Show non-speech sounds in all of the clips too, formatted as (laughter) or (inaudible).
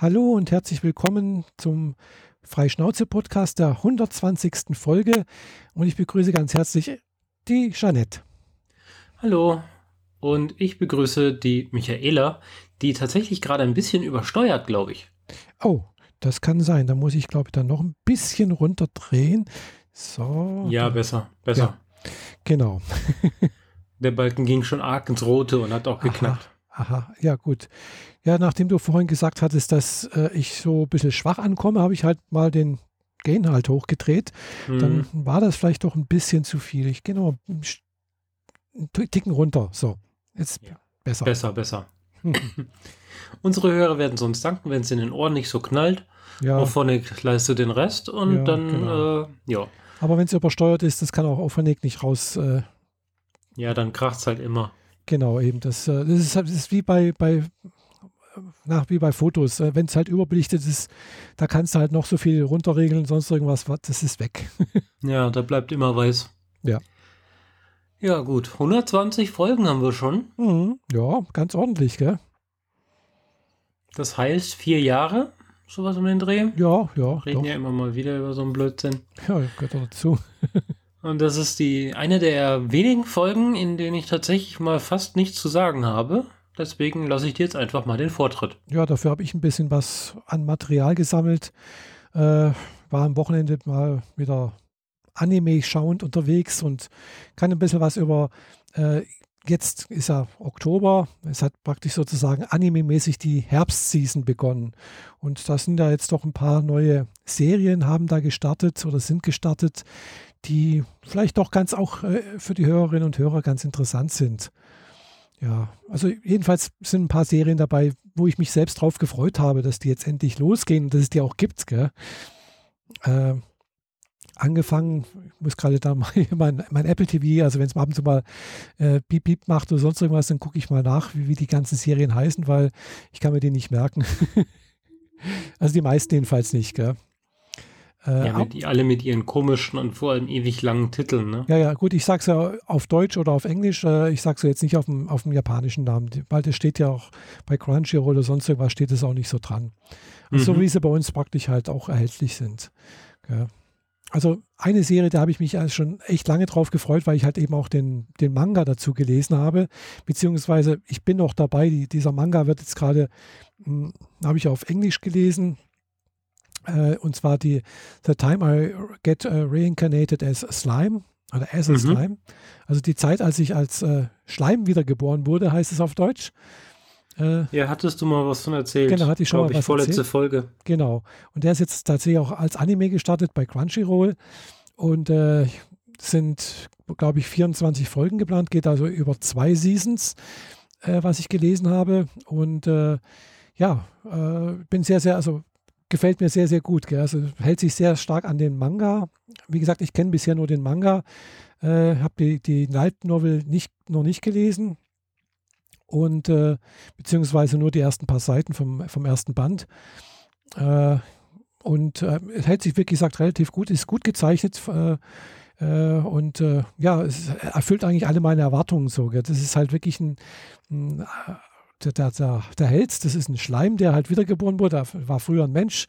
Hallo und herzlich willkommen zum Freischnauze-Podcast der 120. Folge. Und ich begrüße ganz herzlich die Jeanette. Hallo. Und ich begrüße die Michaela, die tatsächlich gerade ein bisschen übersteuert, glaube ich. Oh, das kann sein. Da muss ich, glaube ich, dann noch ein bisschen runterdrehen. So. Ja, besser, besser. Ja, genau. Der Balken ging schon arg ins Rote und hat auch geknackt. Aha, aha, ja gut. Ja, nachdem du vorhin gesagt hattest, dass äh, ich so ein bisschen schwach ankomme, habe ich halt mal den Gain halt hochgedreht. Mhm. Dann war das vielleicht doch ein bisschen zu viel. Ich gehe noch einen Ticken runter. So, jetzt ja. besser. Besser, besser. (laughs) Unsere Hörer werden sonst danken, wenn es in den Ohren nicht so knallt. Ja. Auphonic leistet den Rest und ja, dann, genau. äh, ja. Aber wenn es übersteuert ist, das kann auch Auphonic nicht raus. Äh, ja, dann kracht es halt immer. Genau, eben. Das, äh, das, ist, das ist wie bei, bei nach wie bei Fotos. Äh, wenn es halt überbelichtet ist, da kannst du halt noch so viel runterregeln, sonst irgendwas, das ist weg. (laughs) ja, da bleibt immer weiß. Ja. Ja, gut. 120 Folgen haben wir schon. Mhm. Ja, ganz ordentlich, gell? Das heißt vier Jahre, sowas um den Dreh. Ja, ja. Reden doch. ja immer mal wieder über so einen Blödsinn. Ja, gehört dazu. (laughs) Und das ist die eine der wenigen Folgen, in denen ich tatsächlich mal fast nichts zu sagen habe. Deswegen lasse ich dir jetzt einfach mal den Vortritt. Ja, dafür habe ich ein bisschen was an Material gesammelt. Äh, war am Wochenende mal wieder Anime schauend unterwegs und kann ein bisschen was über. Äh, jetzt ist ja Oktober. Es hat praktisch sozusagen anime-mäßig die Herbstseason begonnen. Und da sind ja jetzt doch ein paar neue Serien, haben da gestartet oder sind gestartet, die vielleicht doch ganz auch äh, für die Hörerinnen und Hörer ganz interessant sind. Ja, also jedenfalls sind ein paar Serien dabei, wo ich mich selbst drauf gefreut habe, dass die jetzt endlich losgehen und dass es die auch gibt. Gell? Äh, angefangen, ich muss gerade da (laughs) mal mein, mein, Apple TV, also wenn es ab und zu mal äh, Beep Beep macht oder sonst irgendwas, dann gucke ich mal nach, wie, wie, die ganzen Serien heißen, weil ich kann mir die nicht merken. (laughs) also die meisten jedenfalls nicht, gell? Äh, ja, mit, alle mit ihren komischen und vor allem ewig langen Titeln, ne? Ja, ja, gut, ich sag's ja auf Deutsch oder auf Englisch, äh, ich sag's ja jetzt nicht auf dem, auf dem japanischen Namen, weil das steht ja auch bei Crunchyroll oder sonst irgendwas steht es auch nicht so dran. Mhm. So wie sie bei uns praktisch halt auch erhältlich sind. Ja. Also eine Serie, da habe ich mich also schon echt lange drauf gefreut, weil ich halt eben auch den, den Manga dazu gelesen habe, beziehungsweise ich bin noch dabei, die, dieser Manga wird jetzt gerade, hm, habe ich auf Englisch gelesen, und zwar die The Time I Get uh, Reincarnated as Slime oder as a mhm. Slime. Also die Zeit, als ich als äh, Schleim wiedergeboren wurde, heißt es auf Deutsch. Äh, ja, hattest du mal was von erzählt? Genau, hatte ich schon mal ich, was vorletzte erzählt. Folge. Genau. Und der ist jetzt tatsächlich auch als Anime gestartet bei Crunchyroll und äh, sind, glaube ich, 24 Folgen geplant, geht also über zwei Seasons, äh, was ich gelesen habe. Und äh, ja, äh, bin sehr, sehr, also gefällt mir sehr, sehr gut. Gell? Also hält sich sehr stark an den Manga. Wie gesagt, ich kenne bisher nur den Manga, äh, habe die, die Light Novel nicht, noch nicht gelesen und äh, beziehungsweise nur die ersten paar Seiten vom, vom ersten Band. Äh, und äh, es hält sich wirklich gesagt relativ gut, ist gut gezeichnet äh, äh, und ja, es erfüllt eigentlich alle meine Erwartungen so. Gell? Das ist halt wirklich ein, ein der, der, der, der Held, das ist ein Schleim, der halt wiedergeboren wurde, war früher ein Mensch,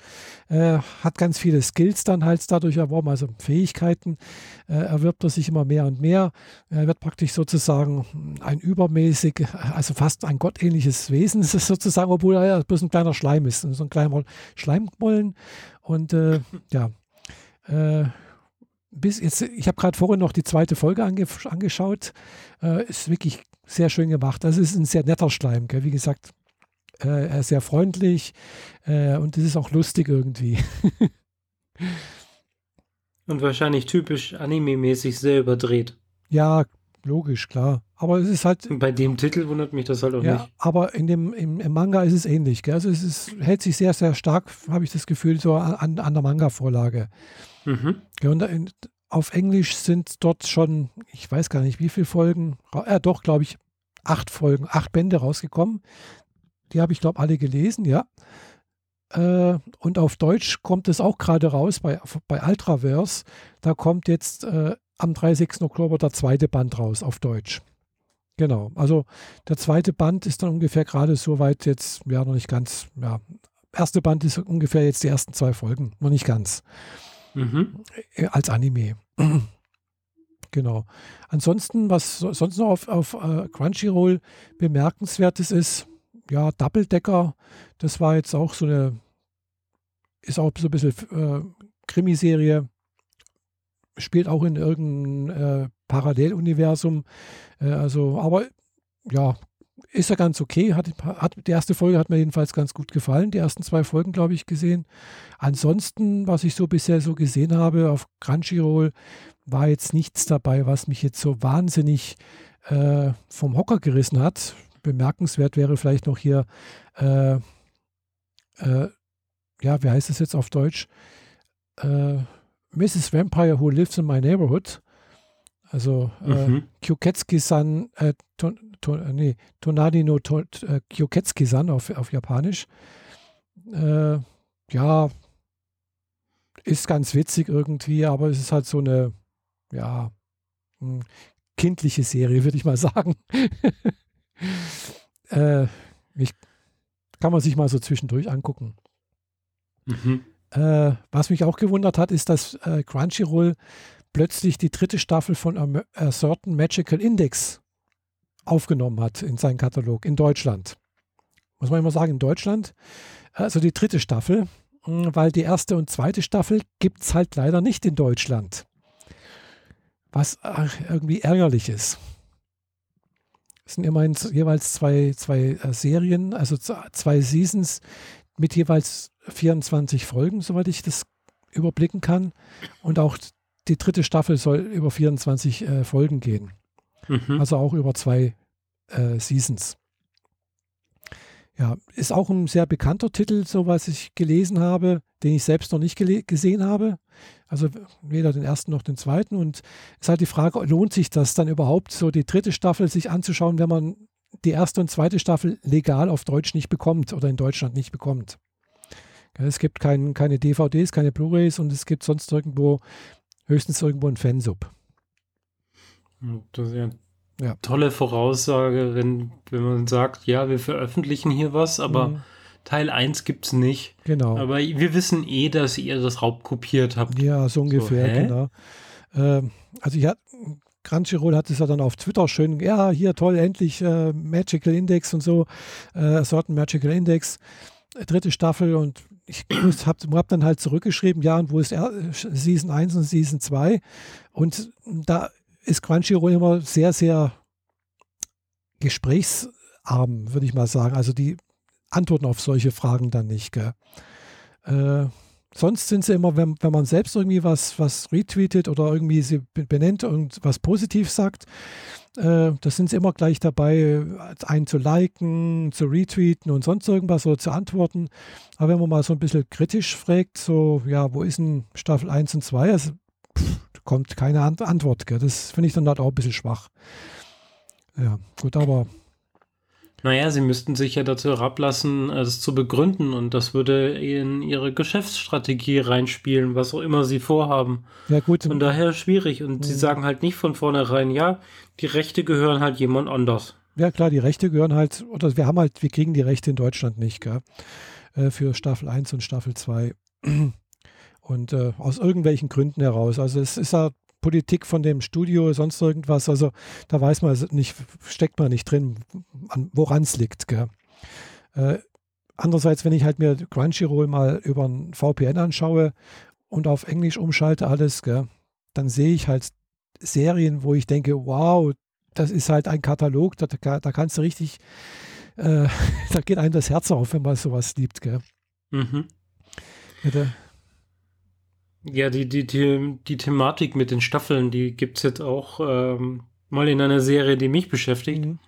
äh, hat ganz viele Skills dann halt dadurch erworben, also Fähigkeiten äh, erwirbt er sich immer mehr und mehr. Er wird praktisch sozusagen ein übermäßig, also fast ein gottähnliches Wesen (laughs) sozusagen, obwohl er ja bloß ein kleiner Schleim ist, so ein kleiner Schleimmollen und äh, (laughs) ja, äh, bis jetzt, ich habe gerade vorhin noch die zweite Folge ange, angeschaut. Äh, ist wirklich sehr schön gemacht. Das ist ein sehr netter Schleim, gell? wie gesagt. Äh, er ist sehr freundlich äh, und es ist auch lustig irgendwie. (laughs) und wahrscheinlich typisch anime-mäßig sehr überdreht. Ja, logisch, klar. Aber es ist halt. Bei dem Titel wundert mich das halt auch ja, nicht. Aber in dem, im, im Manga ist es ähnlich. Gell? Also es ist, hält sich sehr, sehr stark, habe ich das Gefühl, so an, an der Manga-Vorlage. Mhm. Ja, und auf Englisch sind dort schon, ich weiß gar nicht, wie viele Folgen, äh, doch, glaube ich, acht Folgen, acht Bände rausgekommen. Die habe ich, glaube ich, alle gelesen, ja. Äh, und auf Deutsch kommt es auch gerade raus bei, bei Ultraverse. Da kommt jetzt äh, am 30. Oktober der zweite Band raus auf Deutsch. Genau. Also der zweite Band ist dann ungefähr gerade so weit jetzt, ja, noch nicht ganz, ja, erste Band ist ungefähr jetzt die ersten zwei Folgen, noch nicht ganz. Mhm. Äh, als Anime. (clears throat) genau. Ansonsten, was sonst noch auf, auf uh, Crunchyroll bemerkenswertes ist, ja, Double Decker, das war jetzt auch so eine, ist auch so ein bisschen äh, Krimiserie, spielt auch in irgendeinem äh, Paralleluniversum. Äh, also, aber ja, ist ja ganz okay. Hat, hat, die erste Folge hat mir jedenfalls ganz gut gefallen. Die ersten zwei Folgen, glaube ich, gesehen. Ansonsten, was ich so bisher so gesehen habe auf Crunchyroll, war jetzt nichts dabei, was mich jetzt so wahnsinnig äh, vom Hocker gerissen hat. Bemerkenswert wäre vielleicht noch hier, äh, äh, ja, wie heißt es jetzt auf Deutsch? Äh, Mrs. Vampire Who Lives in My Neighborhood. Also äh, mhm. Kyoketsuki-san, äh, to, to, nee, Tonadi no to, äh, Kyoketsuki-san auf, auf Japanisch. Äh, ja, ist ganz witzig irgendwie, aber es ist halt so eine, ja, hm, kindliche Serie, würde ich mal (laughs) sagen. äh, ich, kann man sich mal so zwischendurch angucken. Mhm. Äh, was mich auch gewundert hat, ist, dass äh, Crunchyroll plötzlich die dritte Staffel von A, A Certain Magical Index aufgenommen hat in seinen Katalog in Deutschland. Muss man immer sagen, in Deutschland. Also die dritte Staffel, hm, weil die erste und zweite Staffel gibt es halt leider nicht in Deutschland. Was irgendwie ärgerlich ist. Es sind immerhin jeweils zwei, zwei äh, Serien, also zwei Seasons mit jeweils 24 Folgen, soweit ich das überblicken kann. Und auch die dritte Staffel soll über 24 äh, Folgen gehen. Mhm. Also auch über zwei äh, Seasons. Ja, ist auch ein sehr bekannter Titel, so was ich gelesen habe, den ich selbst noch nicht gesehen habe. Also weder den ersten noch den zweiten. Und es ist halt die Frage, lohnt sich das dann überhaupt, so die dritte Staffel sich anzuschauen, wenn man die erste und zweite Staffel legal auf Deutsch nicht bekommt oder in Deutschland nicht bekommt. Es gibt kein, keine DVDs, keine Blu-rays und es gibt sonst irgendwo höchstens irgendwo ein Fansub. Das ist ja ja. tolle Voraussage, wenn, wenn man sagt, ja, wir veröffentlichen hier was, aber mhm. Teil 1 gibt es nicht. Genau. Aber wir wissen eh, dass ihr das raubkopiert habt. Ja, so ungefähr, so, genau. Ähm, also ich hatte, Crunchyroll hat es ja dann auf Twitter schön, ja, hier toll, endlich äh, Magical Index und so, äh, Certain Magical Index, dritte Staffel und ich (clears throat) habe hab dann halt zurückgeschrieben, ja, und wo ist er, Season 1 und Season 2? Und da ist Crunchyroll immer sehr, sehr gesprächsarm, würde ich mal sagen. Also die antworten auf solche Fragen dann nicht. Äh, sonst sind sie immer, wenn, wenn man selbst irgendwie was, was retweetet oder irgendwie sie benennt und was positiv sagt, äh, da sind sie immer gleich dabei, einen zu liken, zu retweeten und sonst irgendwas oder zu antworten. Aber wenn man mal so ein bisschen kritisch fragt, so, ja, wo ist denn Staffel 1 und 2? Also, pff, kommt keine Antwort. Gell? Das finde ich dann halt auch ein bisschen schwach. Ja, gut, aber. Naja, sie müssten sich ja dazu herablassen, es zu begründen und das würde in ihre Geschäftsstrategie reinspielen, was auch immer sie vorhaben. Ja, gut. Von daher schwierig und sie sagen halt nicht von vornherein, ja, die Rechte gehören halt jemand anders. Ja, klar, die Rechte gehören halt, oder wir haben halt, wir kriegen die Rechte in Deutschland nicht, gell? Äh, für Staffel 1 und Staffel 2. Und äh, aus irgendwelchen Gründen heraus. Also es ist ja Politik von dem Studio, sonst irgendwas. Also da weiß man nicht, steckt man nicht drin, woran es liegt. Äh, andererseits, wenn ich halt mir Crunchyroll mal über ein VPN anschaue und auf Englisch umschalte alles, gell, dann sehe ich halt Serien, wo ich denke, wow, das ist halt ein Katalog, da, da kannst du richtig, äh, (laughs) da geht einem das Herz auf, wenn man sowas liebt. Gell. Mhm. Ja, ja, die, die, die, die Thematik mit den Staffeln, die gibt es jetzt auch ähm, mal in einer Serie, die mich beschäftigt. Mhm.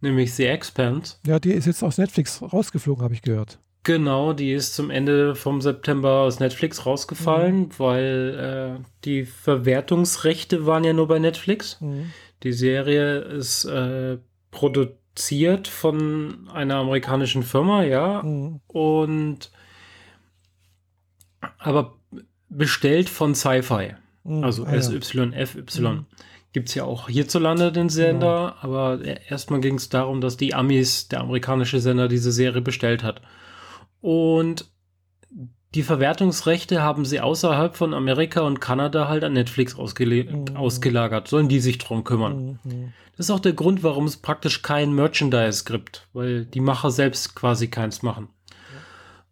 Nämlich The Expanse. Ja, die ist jetzt aus Netflix rausgeflogen, habe ich gehört. Genau, die ist zum Ende vom September aus Netflix rausgefallen, mhm. weil äh, die Verwertungsrechte waren ja nur bei Netflix. Mhm. Die Serie ist äh, produziert von einer amerikanischen Firma, ja. Mhm. Und aber bestellt von Sci-Fi. Mhm, also ah, SYFY. Mhm. Gibt es ja auch hierzulande den Sender, genau. aber erstmal ging es darum, dass die Amis, der amerikanische Sender, diese Serie bestellt hat. Und die Verwertungsrechte haben sie außerhalb von Amerika und Kanada halt an Netflix mhm. ausgelagert. Sollen die sich drum kümmern? Mhm. Das ist auch der Grund, warum es praktisch kein Merchandise gibt, weil die Macher selbst quasi keins machen.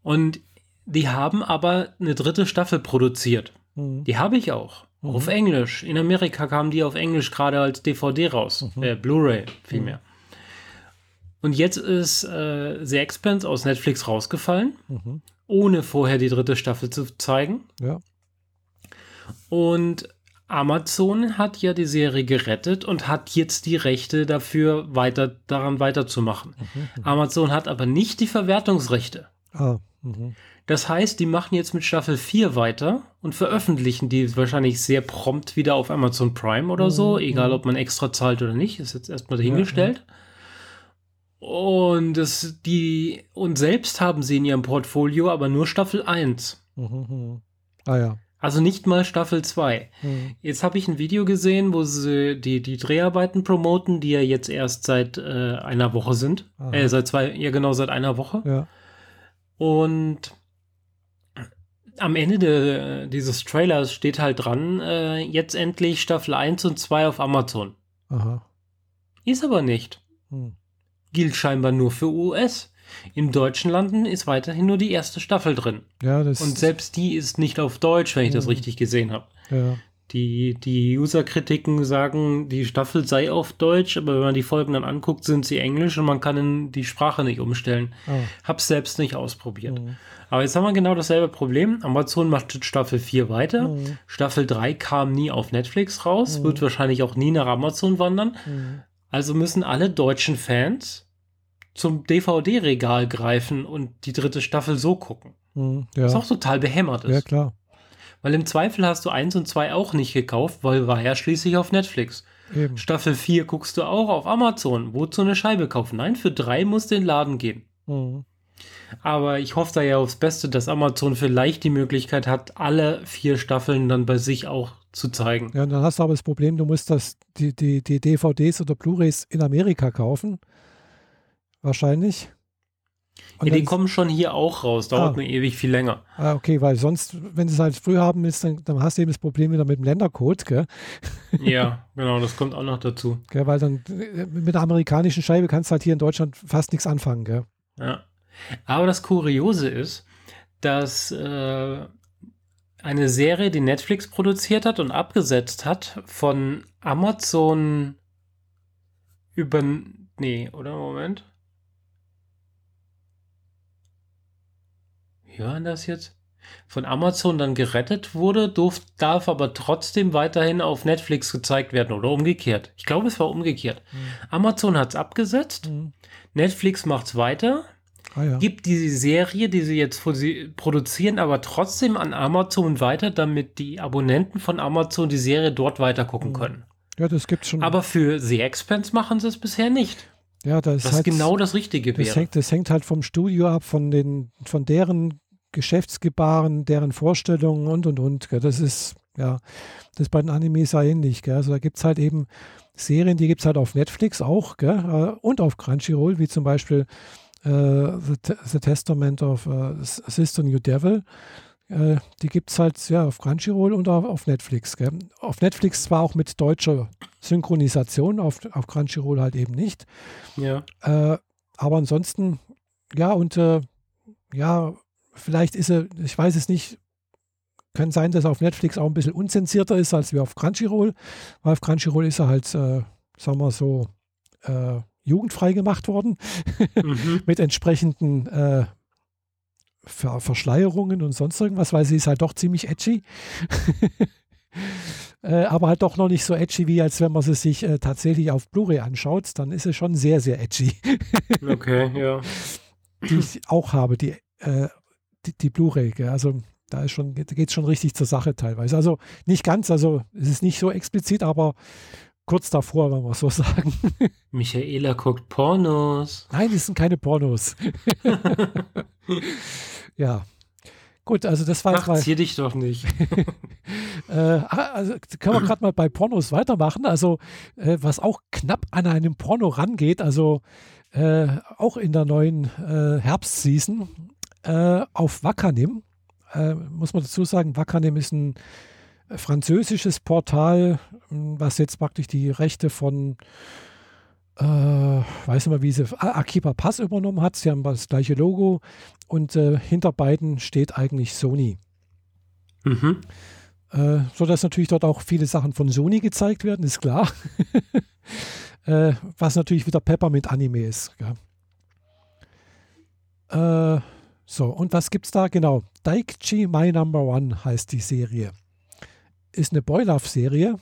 Und die haben aber eine dritte Staffel produziert. Mhm. Die habe ich auch. Mhm. Auf Englisch. In Amerika kamen die auf Englisch gerade als DVD raus. Mhm. Äh, Blu-ray vielmehr. Und jetzt ist äh, The Expanse aus Netflix rausgefallen, mhm. ohne vorher die dritte Staffel zu zeigen. Ja. Und Amazon hat ja die Serie gerettet und hat jetzt die Rechte dafür, weiter daran weiterzumachen. Mhm, mhm. Amazon hat aber nicht die Verwertungsrechte. Ah, mhm. Das heißt, die machen jetzt mit Staffel 4 weiter und veröffentlichen die wahrscheinlich sehr prompt wieder auf Amazon Prime oder so, mhm, egal ob man extra zahlt oder nicht, ist jetzt erstmal dahingestellt. Ja, ja. Und das, die, und selbst haben sie in ihrem Portfolio aber nur Staffel 1. Mhm. Ah ja. Also nicht mal Staffel 2. Mhm. Jetzt habe ich ein Video gesehen, wo sie die, die Dreharbeiten promoten, die ja jetzt erst seit äh, einer Woche sind. Äh, seit zwei, ja genau, seit einer Woche. Ja. Und am Ende de, dieses Trailers steht halt dran, äh, jetzt endlich Staffel 1 und 2 auf Amazon. Aha. Ist aber nicht. Hm gilt scheinbar nur für US. In deutschen Landen ist weiterhin nur die erste Staffel drin. Ja, das Und selbst die ist nicht auf Deutsch, wenn ich das richtig gesehen habe. Ja. Die, die User-Kritiken sagen, die Staffel sei auf Deutsch, aber wenn man die Folgen dann anguckt, sind sie Englisch und man kann die Sprache nicht umstellen. Oh. Hab's selbst nicht ausprobiert. Mhm. Aber jetzt haben wir genau dasselbe Problem. Amazon macht Staffel 4 weiter. Mhm. Staffel 3 kam nie auf Netflix raus, mhm. wird wahrscheinlich auch nie nach Amazon wandern. Also müssen alle deutschen Fans zum DVD-Regal greifen und die dritte Staffel so gucken. Ja. Was auch total behämmert ist. Ja, klar. Weil im Zweifel hast du eins und zwei auch nicht gekauft, weil war ja schließlich auf Netflix. Eben. Staffel 4 guckst du auch auf Amazon. Wozu eine Scheibe kaufen? Nein, für drei muss den Laden gehen. Mhm. Aber ich hoffe da ja aufs Beste, dass Amazon vielleicht die Möglichkeit hat, alle vier Staffeln dann bei sich auch zu zeigen. Ja, und dann hast du aber das Problem, du musst das, die, die, die DVDs oder Blu-rays in Amerika kaufen wahrscheinlich. Und ja, die kommen schon hier auch raus, dauert ah, nur ewig viel länger. Ah, okay, weil sonst, wenn es halt früh haben ist, dann, dann, hast du eben das Problem wieder mit dem Ländercode, gell? (laughs) Ja, genau, das kommt auch noch dazu. Gell, weil dann mit der amerikanischen Scheibe kannst du halt hier in Deutschland fast nichts anfangen, gell? Ja. Aber das Kuriose ist, dass äh, eine Serie, die Netflix produziert hat und abgesetzt hat, von Amazon über. Nee, oder? Moment. Hören das jetzt? Von Amazon dann gerettet wurde, durf, darf aber trotzdem weiterhin auf Netflix gezeigt werden oder umgekehrt. Ich glaube, es war umgekehrt. Mhm. Amazon hat es abgesetzt, mhm. Netflix macht es weiter, ah, ja. gibt die Serie, die sie jetzt produzieren, aber trotzdem an Amazon weiter, damit die Abonnenten von Amazon die Serie dort weiter gucken mhm. können. Ja, das gibt's schon. Aber für The Expense machen sie es bisher nicht. Ja, das Was halt, genau das Richtige das wäre. Hängt, das hängt halt vom Studio ab, von, den, von deren Geschäftsgebaren, deren Vorstellungen und und und. Gell. Das ist, ja, das ist bei den Animes ja ähnlich. Gell. Also da gibt es halt eben Serien, die gibt es halt auf Netflix auch gell, äh, und auf Crunchyroll, wie zum Beispiel äh, The, The, Testament of uh, Sister New Devil. Äh, die gibt es halt ja, auf Crunchyroll und auf, auf Netflix. Gell. Auf Netflix zwar auch mit deutscher Synchronisation, auf, auf Crunchyroll halt eben nicht. Ja. Äh, aber ansonsten, ja, und äh, ja, vielleicht ist er, ich weiß es nicht, kann sein, dass er auf Netflix auch ein bisschen unzensierter ist als wir auf Crunchyroll, weil auf Crunchyroll ist er halt, äh, sagen wir so, äh, jugendfrei gemacht worden mhm. (laughs) mit entsprechenden äh, Ver Verschleierungen und sonst irgendwas, weil sie ist halt doch ziemlich edgy. (laughs) äh, aber halt doch noch nicht so edgy, wie als wenn man sie sich äh, tatsächlich auf Blu-ray anschaut. Dann ist es schon sehr, sehr edgy. okay, ja. Die ich auch habe, die äh, die, die Blu-ray. Also da ist schon, geht es schon richtig zur Sache teilweise. Also nicht ganz, also es ist nicht so explizit, aber kurz davor, wenn wir so (laughs) sagen. Michaela guckt Pornos. Nein, das sind keine Pornos. (laughs) ja. Gut, also das war jetzt mal. hier dich doch nicht. (laughs) äh, also können wir gerade mal bei Pornos weitermachen. Also, äh, was auch knapp an einem Porno rangeht, also äh, auch in der neuen äh, Herbstseason, äh, auf Wakanim. Äh, muss man dazu sagen, Wakanim ist ein französisches Portal, was jetzt praktisch die Rechte von äh, weiß nicht mal, wie sie Akiba Pass übernommen hat. Sie haben das gleiche Logo und äh, hinter beiden steht eigentlich Sony. Mhm. Äh, so dass natürlich dort auch viele Sachen von Sony gezeigt werden, ist klar. (laughs) äh, was natürlich wieder Peppermint Anime ist. Äh, so, und was gibt's da? Genau. Daikichi My Number One heißt die Serie. Ist eine Boy-Love-Serie.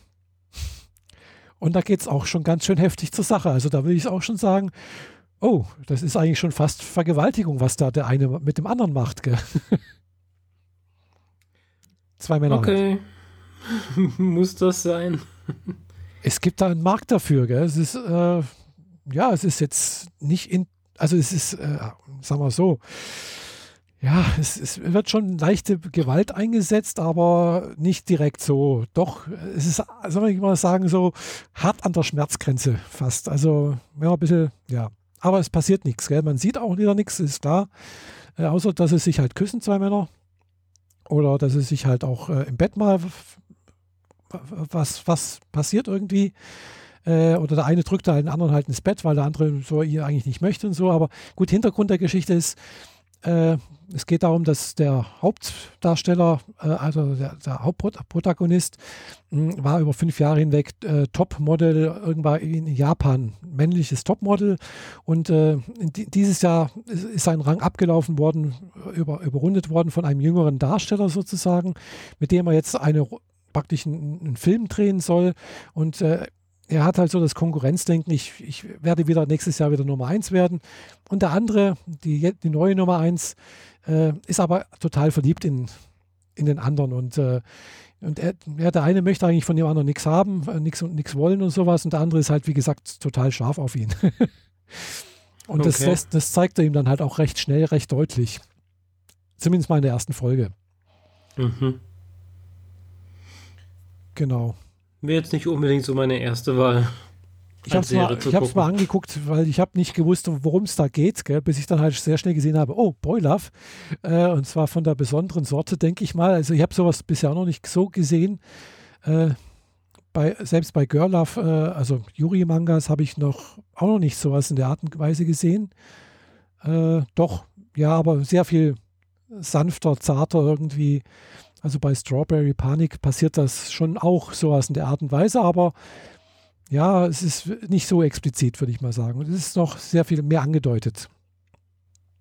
Und da geht es auch schon ganz schön heftig zur Sache. Also da will ich auch schon sagen, oh, das ist eigentlich schon fast Vergewaltigung, was da der eine mit dem anderen macht. Gell? (laughs) Zwei Männer. Okay. (laughs) Muss das sein? es gibt da einen Markt dafür. Gell? Es ist, äh, ja, es ist jetzt nicht in, also es ist, äh, sagen wir so, ja, es, es, wird schon leichte Gewalt eingesetzt, aber nicht direkt so. Doch, es ist, soll ich mal sagen, so hart an der Schmerzgrenze fast. Also, ja, ein bisschen, ja. Aber es passiert nichts, gell? Man sieht auch wieder nichts, ist klar. Äh, außer, dass es sich halt küssen, zwei Männer. Oder dass es sich halt auch äh, im Bett mal was, was passiert irgendwie. Äh, oder der eine drückt da den anderen halt ins Bett, weil der andere so ihr eigentlich nicht möchte und so. Aber gut, Hintergrund der Geschichte ist, äh, es geht darum, dass der Hauptdarsteller, äh, also der, der Hauptprotagonist, mh, hm, war über fünf Jahre hinweg äh, Topmodel irgendwann in Japan, männliches Topmodel. Und äh, dieses Jahr ist, ist, sein Rang abgelaufen worden, über, überrundet worden von einem jüngeren Darsteller sozusagen, mit dem er jetzt eine praktisch einen, einen Film drehen soll. Und äh, er hat halt so das Konkurrenzdenken, ich, ich werde wieder nächstes Jahr wieder Nummer 1 werden. Und der andere, die, die neue Nummer 1, äh, ist aber total verliebt in, in den anderen. Und, äh, und er, ja, der eine möchte eigentlich von dem anderen nichts haben, äh, nichts und nichts wollen und sowas. Und der andere ist halt, wie gesagt, total scharf auf ihn. (laughs) und okay. das, das, das zeigt er ihm dann halt auch recht schnell, recht deutlich. Zumindest mal in der ersten Folge. Mhm. Genau. Wäre jetzt nicht unbedingt so meine erste Wahl. Ich habe es mal, mal angeguckt, weil ich habe nicht gewusst, worum es da geht, gell, bis ich dann halt sehr schnell gesehen habe, oh, Boy Love. Äh, und zwar von der besonderen Sorte, denke ich mal. Also ich habe sowas bisher noch nicht so gesehen. Äh, bei, selbst bei Girl Love, äh, also Yuri-Mangas, habe ich noch auch noch nicht sowas in der Art und Weise gesehen. Äh, doch, ja, aber sehr viel sanfter, zarter irgendwie. Also bei Strawberry Panic passiert das schon auch sowas in der Art und Weise, aber ja, es ist nicht so explizit, würde ich mal sagen. Es ist noch sehr viel mehr angedeutet.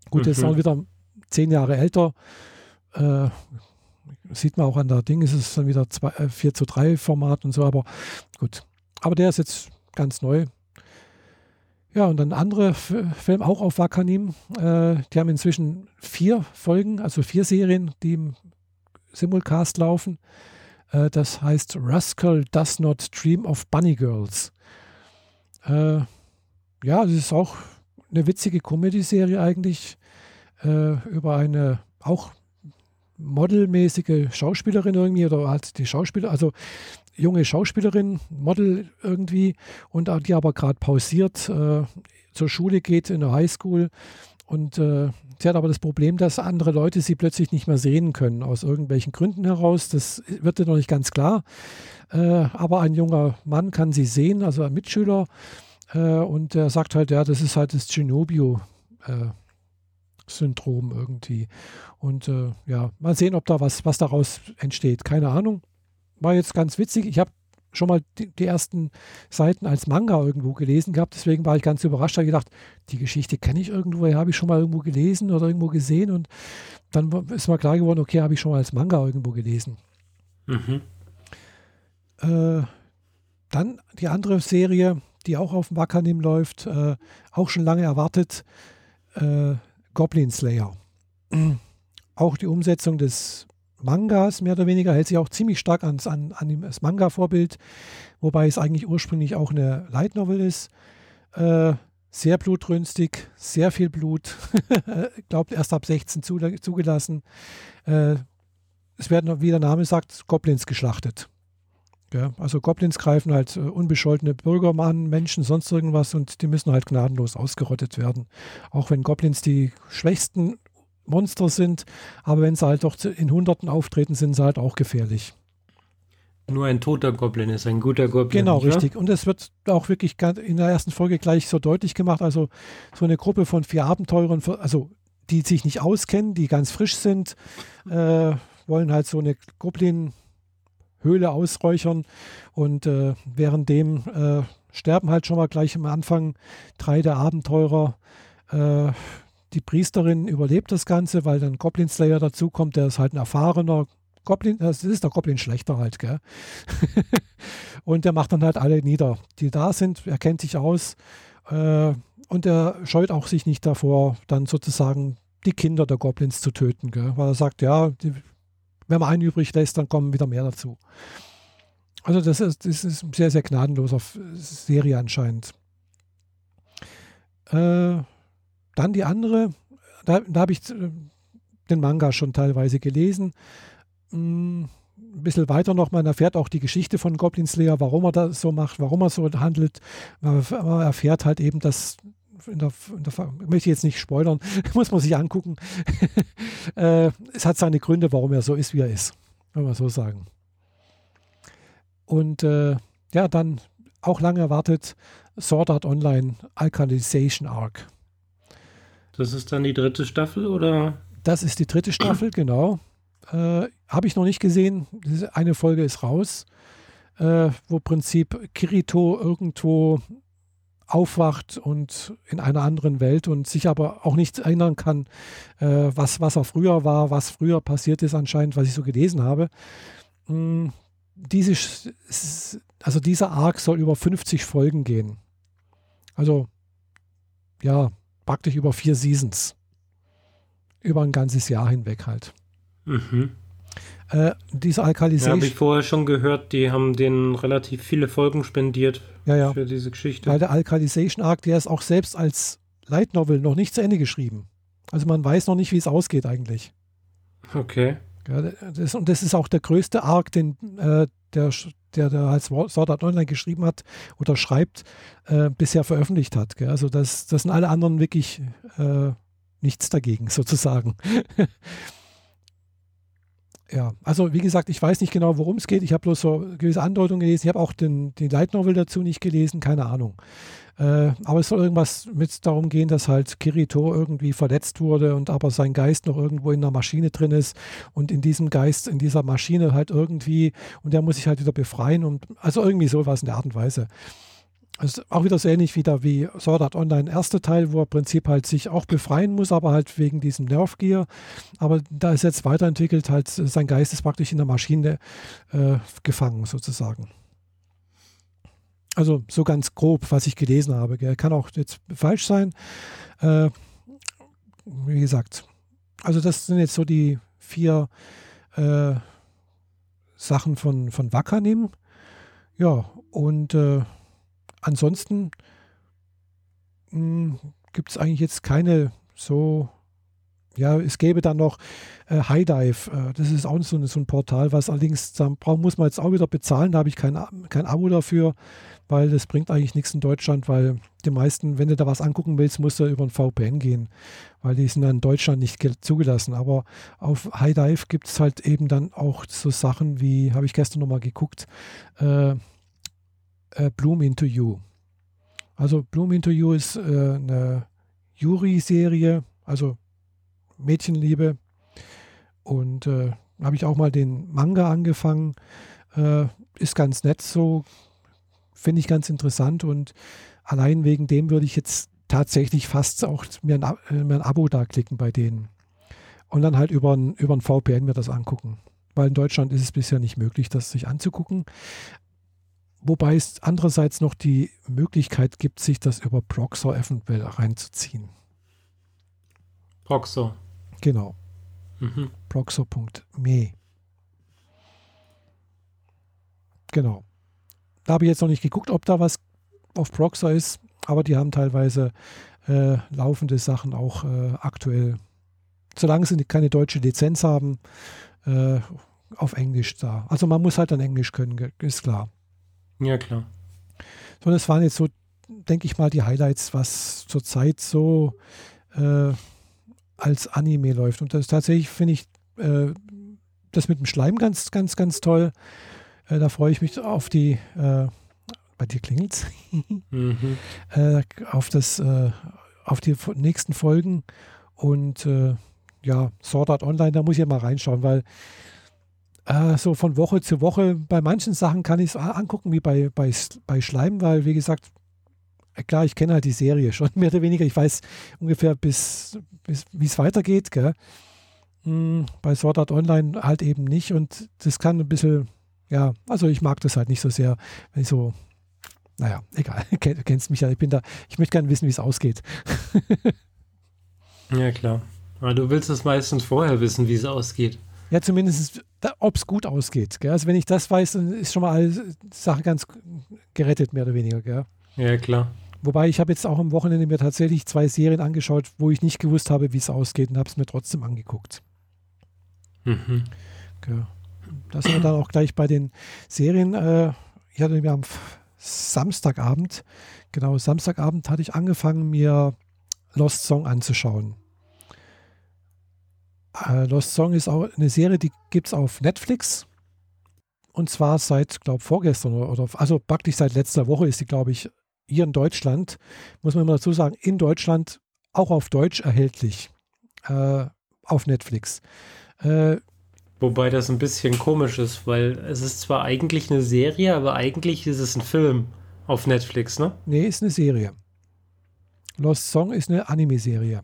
Gut, mhm. jetzt auch wieder zehn Jahre älter. Äh, sieht man auch an der Ding, ist es dann wieder zwei, äh, 4 zu 3 Format und so, aber gut. Aber der ist jetzt ganz neu. Ja, und dann andere Film auch auf Wakanim. Äh, die haben inzwischen vier Folgen, also vier Serien, die im Simulcast laufen. Äh, das heißt Rascal Does Not Dream of Bunny Girls. Äh, ja, das ist auch eine witzige Comedy-Serie eigentlich äh, über eine auch modelmäßige Schauspielerin irgendwie oder halt die Schauspieler, also junge Schauspielerin, Model irgendwie und die aber gerade pausiert äh, zur Schule geht in der Highschool und äh, Sie hat aber das Problem, dass andere Leute sie plötzlich nicht mehr sehen können, aus irgendwelchen Gründen heraus. Das wird ihr noch nicht ganz klar. Äh, aber ein junger Mann kann sie sehen, also ein Mitschüler. Äh, und er sagt halt, ja, das ist halt das Genobio. Äh, Syndrom irgendwie. Und äh, ja, mal sehen, ob da was, was daraus entsteht. Keine Ahnung. War jetzt ganz witzig. Ich habe schon mal die, die, ersten Seiten als Manga irgendwo gelesen gehabt. Deswegen war ich ganz überrascht. Da gedacht, die Geschichte kenne ich irgendwo, habe ich schon mal irgendwo gelesen oder irgendwo gesehen. Und dann ist mir klar geworden, okay, habe ich schon mal als Manga irgendwo gelesen. Mhm. Äh, dann die andere Serie, die auch auf dem Wakanim läuft, äh, auch schon lange erwartet, äh, Goblin Slayer. (clears throat) auch die Umsetzung des Mangas mehr oder weniger, hält sich auch ziemlich stark ans, an, an das Manga-Vorbild, wobei es eigentlich ursprünglich auch eine Light Novel ist. Äh, sehr blutrünstig, sehr viel Blut. (laughs) Glaubt erst ab 16 zugelassen. Äh, es werden, wie der Name sagt, Goblins geschlachtet. Ja, also Goblins greifen halt äh, unbescholtene Bürger an, Menschen, sonst irgendwas und die müssen halt gnadenlos ausgerottet werden. Auch wenn Goblins die schwächsten Monster sind, aber wenn sie halt doch in Hunderten auftreten, sind sie halt auch gefährlich. Nur ein toter Goblin ist ein guter Goblin. Genau, richtig. Und es wird auch wirklich in der ersten Folge gleich so deutlich gemacht. Also so eine Gruppe von vier Abenteurern, also die sich nicht auskennen, die ganz frisch sind, äh, wollen halt so eine Goblin-Höhle ausräuchern. Und äh, währenddem äh, sterben halt schon mal gleich am Anfang drei der Abenteurer. Äh, die Priesterin überlebt das Ganze, weil dann Goblin Slayer dazukommt, der ist halt ein erfahrener Goblin, das ist der Goblin schlechter halt, gell? (laughs) und der macht dann halt alle nieder, die da sind, er kennt sich aus äh, und er scheut auch sich nicht davor, dann sozusagen die Kinder der Goblins zu töten, gell? weil er sagt, ja, die, wenn man einen übrig lässt, dann kommen wieder mehr dazu. Also das ist, das ist eine sehr, sehr gnadenloser Serie anscheinend. Äh, dann die andere, da, da habe ich äh, den Manga schon teilweise gelesen ein bisschen weiter noch, man erfährt auch die Geschichte von Goblin Slayer, warum er das so macht, warum er so handelt. Man erfährt halt eben, dass in der, in der, möchte jetzt nicht spoilern, (laughs) muss man sich angucken. (laughs) äh, es hat seine Gründe, warum er so ist, wie er ist, wenn man so sagen. Und äh, ja, dann auch lange erwartet Sword Art Online Alkalization Arc. Das ist dann die dritte Staffel, oder? Das ist die dritte Staffel, (clears throat) genau. Äh, Habe ich noch nicht gesehen. Eine Folge ist raus, äh, wo Prinzip Kirito irgendwo aufwacht und in einer anderen Welt und sich aber auch nicht erinnern kann, äh, was, was er früher war, was früher passiert ist anscheinend, was ich so gelesen habe. Hm, diese, also dieser Arc soll über 50 Folgen gehen. Also ja, praktisch über vier Seasons. Über ein ganzes Jahr hinweg halt. Mhm. Äh, diese Alkalisation. Ja, habe ich vorher schon gehört, die haben denen relativ viele Folgen spendiert ja, ja. für diese Geschichte. Weil der Alkalisation Arc, der ist auch selbst als Light Novel noch nicht zu Ende geschrieben. Also man weiß noch nicht, wie es ausgeht eigentlich. Okay. Ja, das, und das ist auch der größte Arc, den äh, der, der, der als Sword Online geschrieben hat oder schreibt, äh, bisher veröffentlicht hat. Gell? Also das, das sind alle anderen wirklich äh, nichts dagegen, (laughs) sozusagen. Ja, also wie gesagt, ich weiß nicht genau, worum es geht. Ich habe bloß so gewisse Andeutungen gelesen. Ich habe auch den, den Light dazu nicht gelesen, keine Ahnung. Äh, aber es soll irgendwas mit darum gehen, dass halt Kirito irgendwie verletzt wurde und aber sein Geist noch irgendwo in einer Maschine drin ist und in diesem Geist, in dieser Maschine halt irgendwie und der muss sich halt wieder befreien und also irgendwie sowas in der Art und Weise. Das ist auch wieder so ähnlich wieder wie Sword Art Online erster Teil, wo er im Prinzip halt sich auch befreien muss, aber halt wegen diesem Nerf Gear. Aber da ist jetzt weiterentwickelt, halt sein Geist ist praktisch in der Maschine äh, gefangen sozusagen. Also so ganz grob, was ich gelesen habe. Gell. Kann auch jetzt falsch sein. Äh, wie gesagt, also das sind jetzt so die vier äh, Sachen von, von Wakanim. Ja, und äh, ansonsten hm, gibt es eigentlich jetzt keine so, ja, es gäbe dann noch äh, High Dive. Äh, das ist auch so, so, ein Portal, was allerdings, da muss man jetzt auch wieder bezahlen. Da habe ich kein, kein Abo dafür, weil das bringt eigentlich nichts in Deutschland, weil die meisten, wenn du da was angucken willst, musst du über ein VPN gehen, weil die sind dann in Deutschland nicht zugelassen. Aber auf High Dive gibt es halt eben dann auch so Sachen wie, habe ich gestern nochmal geguckt, äh, äh, Bloom Into You. Also Bloom Into You ist äh, eine Yuri-Serie, also Mädchenliebe. Und äh, habe ich auch mal den Manga angefangen. Äh, ist ganz nett so, finde ich ganz interessant. Und allein wegen dem würde ich jetzt tatsächlich fast auch mir ein, äh, mir ein Abo da klicken bei denen. Und dann halt über ein, über ein VPN mir das angucken. Weil in Deutschland ist es bisher nicht möglich, das sich anzugucken. Wobei es andererseits noch die Möglichkeit gibt, sich das über Proxor eventuell reinzuziehen. Proxor. Genau. Mhm. Proxor.me. Genau. Da habe ich jetzt noch nicht geguckt, ob da was auf Proxor ist, aber die haben teilweise äh, laufende Sachen auch äh, aktuell. Solange sie keine deutsche Lizenz haben, äh, auf Englisch da. Also man muss halt dann Englisch können, ist klar. Ja, klar. So, das waren jetzt so, denke ich mal, die Highlights, was zurzeit so äh, als Anime läuft. Und das tatsächlich finde ich äh, das mit dem Schleim ganz, ganz, ganz toll. Äh, da freue ich mich auf die, äh, bei dir klingelt's, (laughs) mhm. Äh, auf das, äh, auf die nächsten Folgen und ja, Sword Art Online, da muss ich ja mal reinschauen, weil so von Woche zu Woche, bei manchen Sachen kann ich es angucken, wie bei, bei, bei Schleim, weil wie gesagt, klar, ich kenne halt die Serie schon (laughs) mehr oder weniger. Ich weiß ungefähr, bis, bis wie es weitergeht. Gell? Hm, bei Sword Art Online halt eben nicht. Und das kann ein bisschen, ja, also ich mag das halt nicht so sehr, wenn ich so, naja, (laughs) egal, du kennst mich ja, ich bin da, ich möchte gerne wissen, wie es ausgeht. (laughs) ja, klar. Aber du willst es meistens vorher wissen, wie es ausgeht. Ja, zumindest, ob es gut ausgeht. Gell? Also wenn ich das weiß, dann ist schon mal alle Sache ganz gerettet, mehr oder weniger. Gell? Ja, klar. Wobei ich habe jetzt auch am Wochenende mir tatsächlich zwei Serien angeschaut, wo ich nicht gewusst habe, wie es ausgeht und habe es mir trotzdem angeguckt. Mhm. Okay. Da sind wir dann auch gleich bei den Serien. Äh, ich hatte mir am Samstagabend, genau, Samstagabend hatte ich angefangen, mir Lost Song anzuschauen. Äh, Lost Song ist auch eine Serie, die gibt es auf Netflix. Und zwar seit, glaube vorgestern oder, oder, also praktisch seit letzter Woche ist sie, glaube ich, hier in Deutschland, muss man immer dazu sagen, in Deutschland auch auf Deutsch erhältlich. Äh, auf Netflix. Äh, Wobei das ein bisschen komisch ist, weil es ist zwar eigentlich eine Serie, aber eigentlich ist es ein Film auf Netflix, ne? Nee, ist eine Serie. Lost Song ist eine Anime-Serie.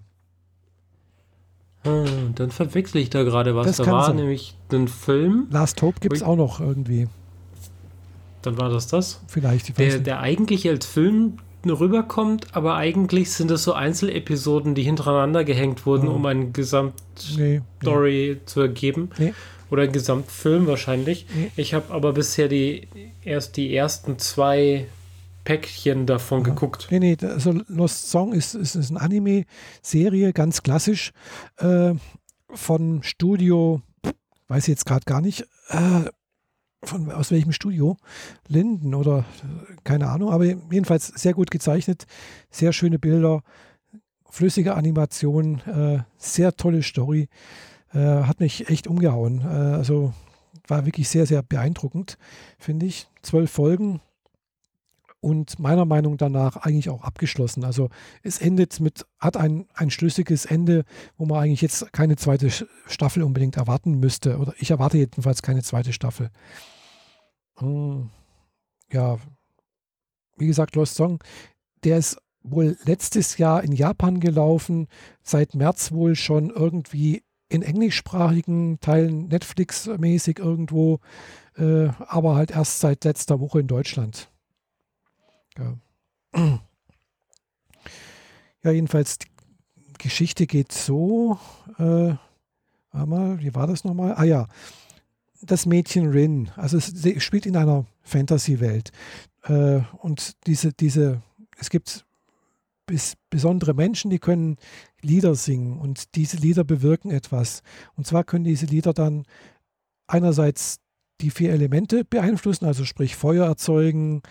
Hm, dann verwechsel ich da gerade was. Das da war sein. nämlich ein Film. Last Hope gibt es auch noch irgendwie. Dann war das das? Vielleicht. Der, der eigentlich als Film rüberkommt, aber eigentlich sind es so Einzelepisoden, die hintereinander gehängt wurden, oh. um eine Gesamtstory nee, nee. zu ergeben. Nee. Oder ein Gesamtfilm wahrscheinlich. Ich habe aber bisher die erst die ersten zwei Päckchen davon ja. geguckt. Nee, nee, also Lost Song ist, ist, ist eine Anime-Serie, ganz klassisch, äh, von Studio, weiß ich jetzt gerade gar nicht, äh, von aus welchem Studio? Linden oder keine Ahnung, aber jedenfalls sehr gut gezeichnet, sehr schöne Bilder, flüssige Animation, äh, sehr tolle Story, äh, hat mich echt umgehauen. Äh, also war wirklich sehr, sehr beeindruckend, finde ich. Zwölf Folgen, und meiner Meinung danach eigentlich auch abgeschlossen. Also es endet mit, hat ein, ein schlüssiges Ende, wo man eigentlich jetzt keine zweite Staffel unbedingt erwarten müsste. Oder ich erwarte jedenfalls keine zweite Staffel. Hm, ja, wie gesagt, Lost Song, der ist wohl letztes Jahr in Japan gelaufen, seit März wohl schon irgendwie in englischsprachigen Teilen Netflix-mäßig irgendwo, äh, aber halt erst seit letzter Woche in Deutschland. Ja. (clears throat) ja, jedenfalls, die Geschichte geht so. Äh, mal, wie war das nochmal? Ah ja, das Mädchen Rin, also es, spielt in einer Fantasy-Welt. Äh, und diese, diese, es gibt bis, besondere Menschen, die können Lieder singen und diese Lieder bewirken etwas. Und zwar können diese Lieder dann einerseits die vier Elemente beeinflussen, also sprich Feuer erzeugen,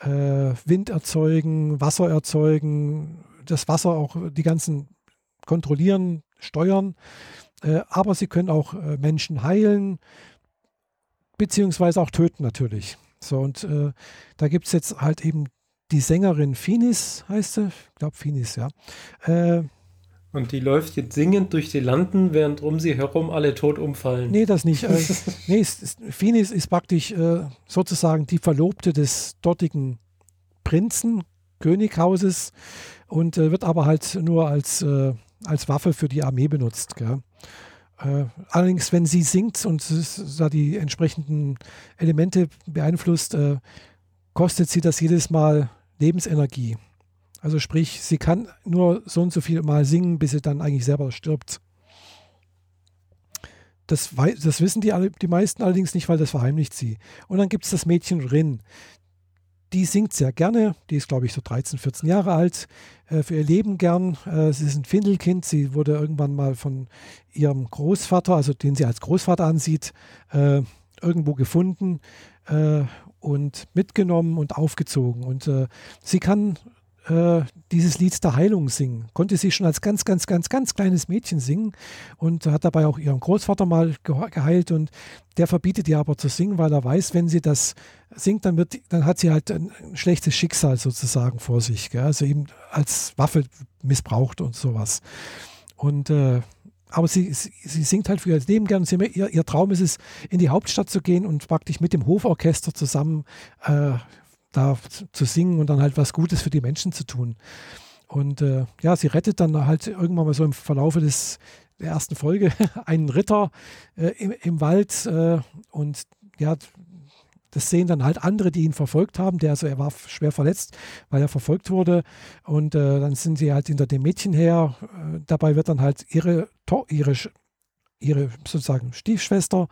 äh, Wind erzeugen, Wasser erzeugen, das Wasser auch die ganzen kontrollieren, steuern. Äh, aber sie können auch äh, Menschen heilen, beziehungsweise auch töten natürlich. So, und äh, da gibt es jetzt halt eben die Sängerin Finis, heißt sie, ich glaube Finis, ja. Und die läuft jetzt singend durch die Landen, während um sie herum alle tot umfallen. Nee, das nicht. Äh, (laughs) nee, ist, Finis ist praktisch äh, sozusagen die Verlobte des dortigen Prinzen, Könighauses und äh, wird aber halt nur als, äh, als Waffe für die Armee benutzt. Äh, allerdings, wenn sie singt und da die entsprechenden Elemente beeinflusst, äh, kostet sie das jedes Mal Lebensenergie. Also sprich, sie kann nur so und so viel Mal singen, bis sie dann eigentlich selber stirbt. Das, das wissen die, die meisten allerdings nicht, weil das verheimlicht sie. Und dann gibt es das Mädchen Rin. Die singt sehr gerne. Die ist, glaube ich, so 13, 14 Jahre alt. Äh, für ihr Leben gern. Äh, sie ist ein Findelkind. Sie wurde irgendwann mal von ihrem Großvater, also den sie als Großvater ansieht, äh, irgendwo gefunden äh, und mitgenommen und aufgezogen. Und äh, sie kann äh, dieses Lied der Heilung singen. Konnte sie schon als ganz, ganz, ganz, ganz kleines Mädchen singen und hat dabei auch ihren Großvater mal geheilt und der verbietet ihr aber zu singen, weil er weiß, wenn sie das singt, dann, wird, dann hat sie halt ein schlechtes Schicksal sozusagen vor sich. Gell? Also eben als Waffe missbraucht und sowas. Und äh, aber sie, sie, sie, singt halt für ihr Leben gern. Sie, ihr, ihr, Traum ist es, in die Hauptstadt zu gehen und praktisch mit dem Hoforchester zusammen äh, da zu singen und dann halt was Gutes für die Menschen zu tun. Und äh, ja, sie rettet dann halt irgendwann mal so im Verlaufe des, der ersten Folge (laughs) einen Ritter äh, im, im, Wald äh, und ja, das sehen dann halt andere, die ihn verfolgt haben. Der, also er war schwer verletzt, weil er verfolgt wurde. Und äh, dann sind sie halt hinter dem Mädchen her. Äh, dabei wird dann halt ihre, ihre, ihre sozusagen Stiefschwester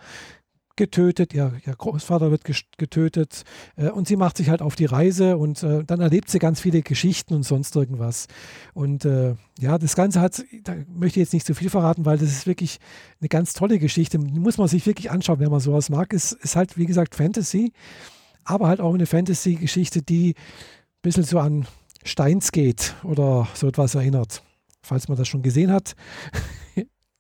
getötet, ihr, ihr Großvater wird getötet äh, und sie macht sich halt auf die Reise und äh, dann erlebt sie ganz viele Geschichten und sonst irgendwas. Und äh, ja, das Ganze hat, da möchte ich jetzt nicht zu viel verraten, weil das ist wirklich eine ganz tolle Geschichte. Die muss man sich wirklich anschauen, wenn man sowas mag. Es ist halt, wie gesagt, Fantasy, aber halt auch eine Fantasy-Geschichte, die ein bisschen so an Steins geht oder so etwas erinnert falls man das schon gesehen hat. (laughs)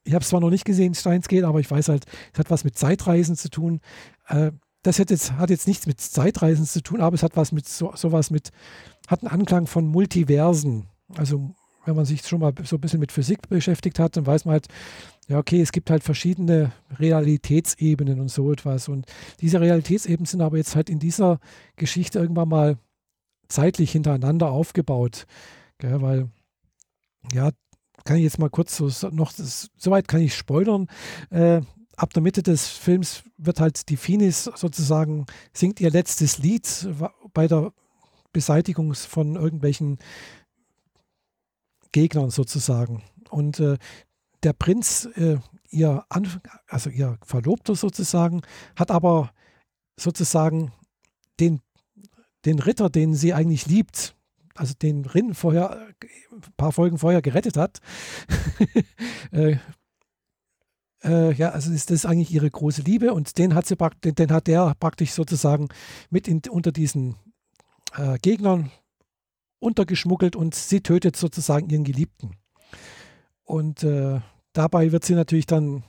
ich habe es zwar noch nicht gesehen, Steins geht, aber ich weiß halt, es hat was mit Zeitreisen zu tun. Äh, das hat jetzt, hat jetzt nichts mit Zeitreisen zu tun, aber es hat was mit so, sowas mit, hat einen Anklang von Multiversen. Also wenn man sich schon mal so ein bisschen mit Physik beschäftigt hat, dann weiß man halt, ja, okay, es gibt halt verschiedene Realitätsebenen und so etwas. Und diese Realitätsebenen sind aber jetzt halt in dieser Geschichte irgendwann mal zeitlich hintereinander aufgebaut. Gell, weil, ja, kann ich jetzt mal kurz so noch, soweit kann ich spoilern. Äh, ab der Mitte des Films wird halt die Finis sozusagen, singt ihr letztes Lied bei der Beseitigung von irgendwelchen Gegnern sozusagen. Und äh, der Prinz, äh, ihr, Anf also ihr Verlobter sozusagen, hat aber sozusagen den, den Ritter, den sie eigentlich liebt, also den Rin vorher, ein paar Folgen vorher gerettet hat. (laughs) äh, äh, ja, also ist das eigentlich ihre große Liebe und den hat sie den, den hat der praktisch sozusagen mit in, unter diesen äh, Gegnern untergeschmuggelt und sie tötet sozusagen ihren Geliebten. Und äh, dabei wird sie natürlich dann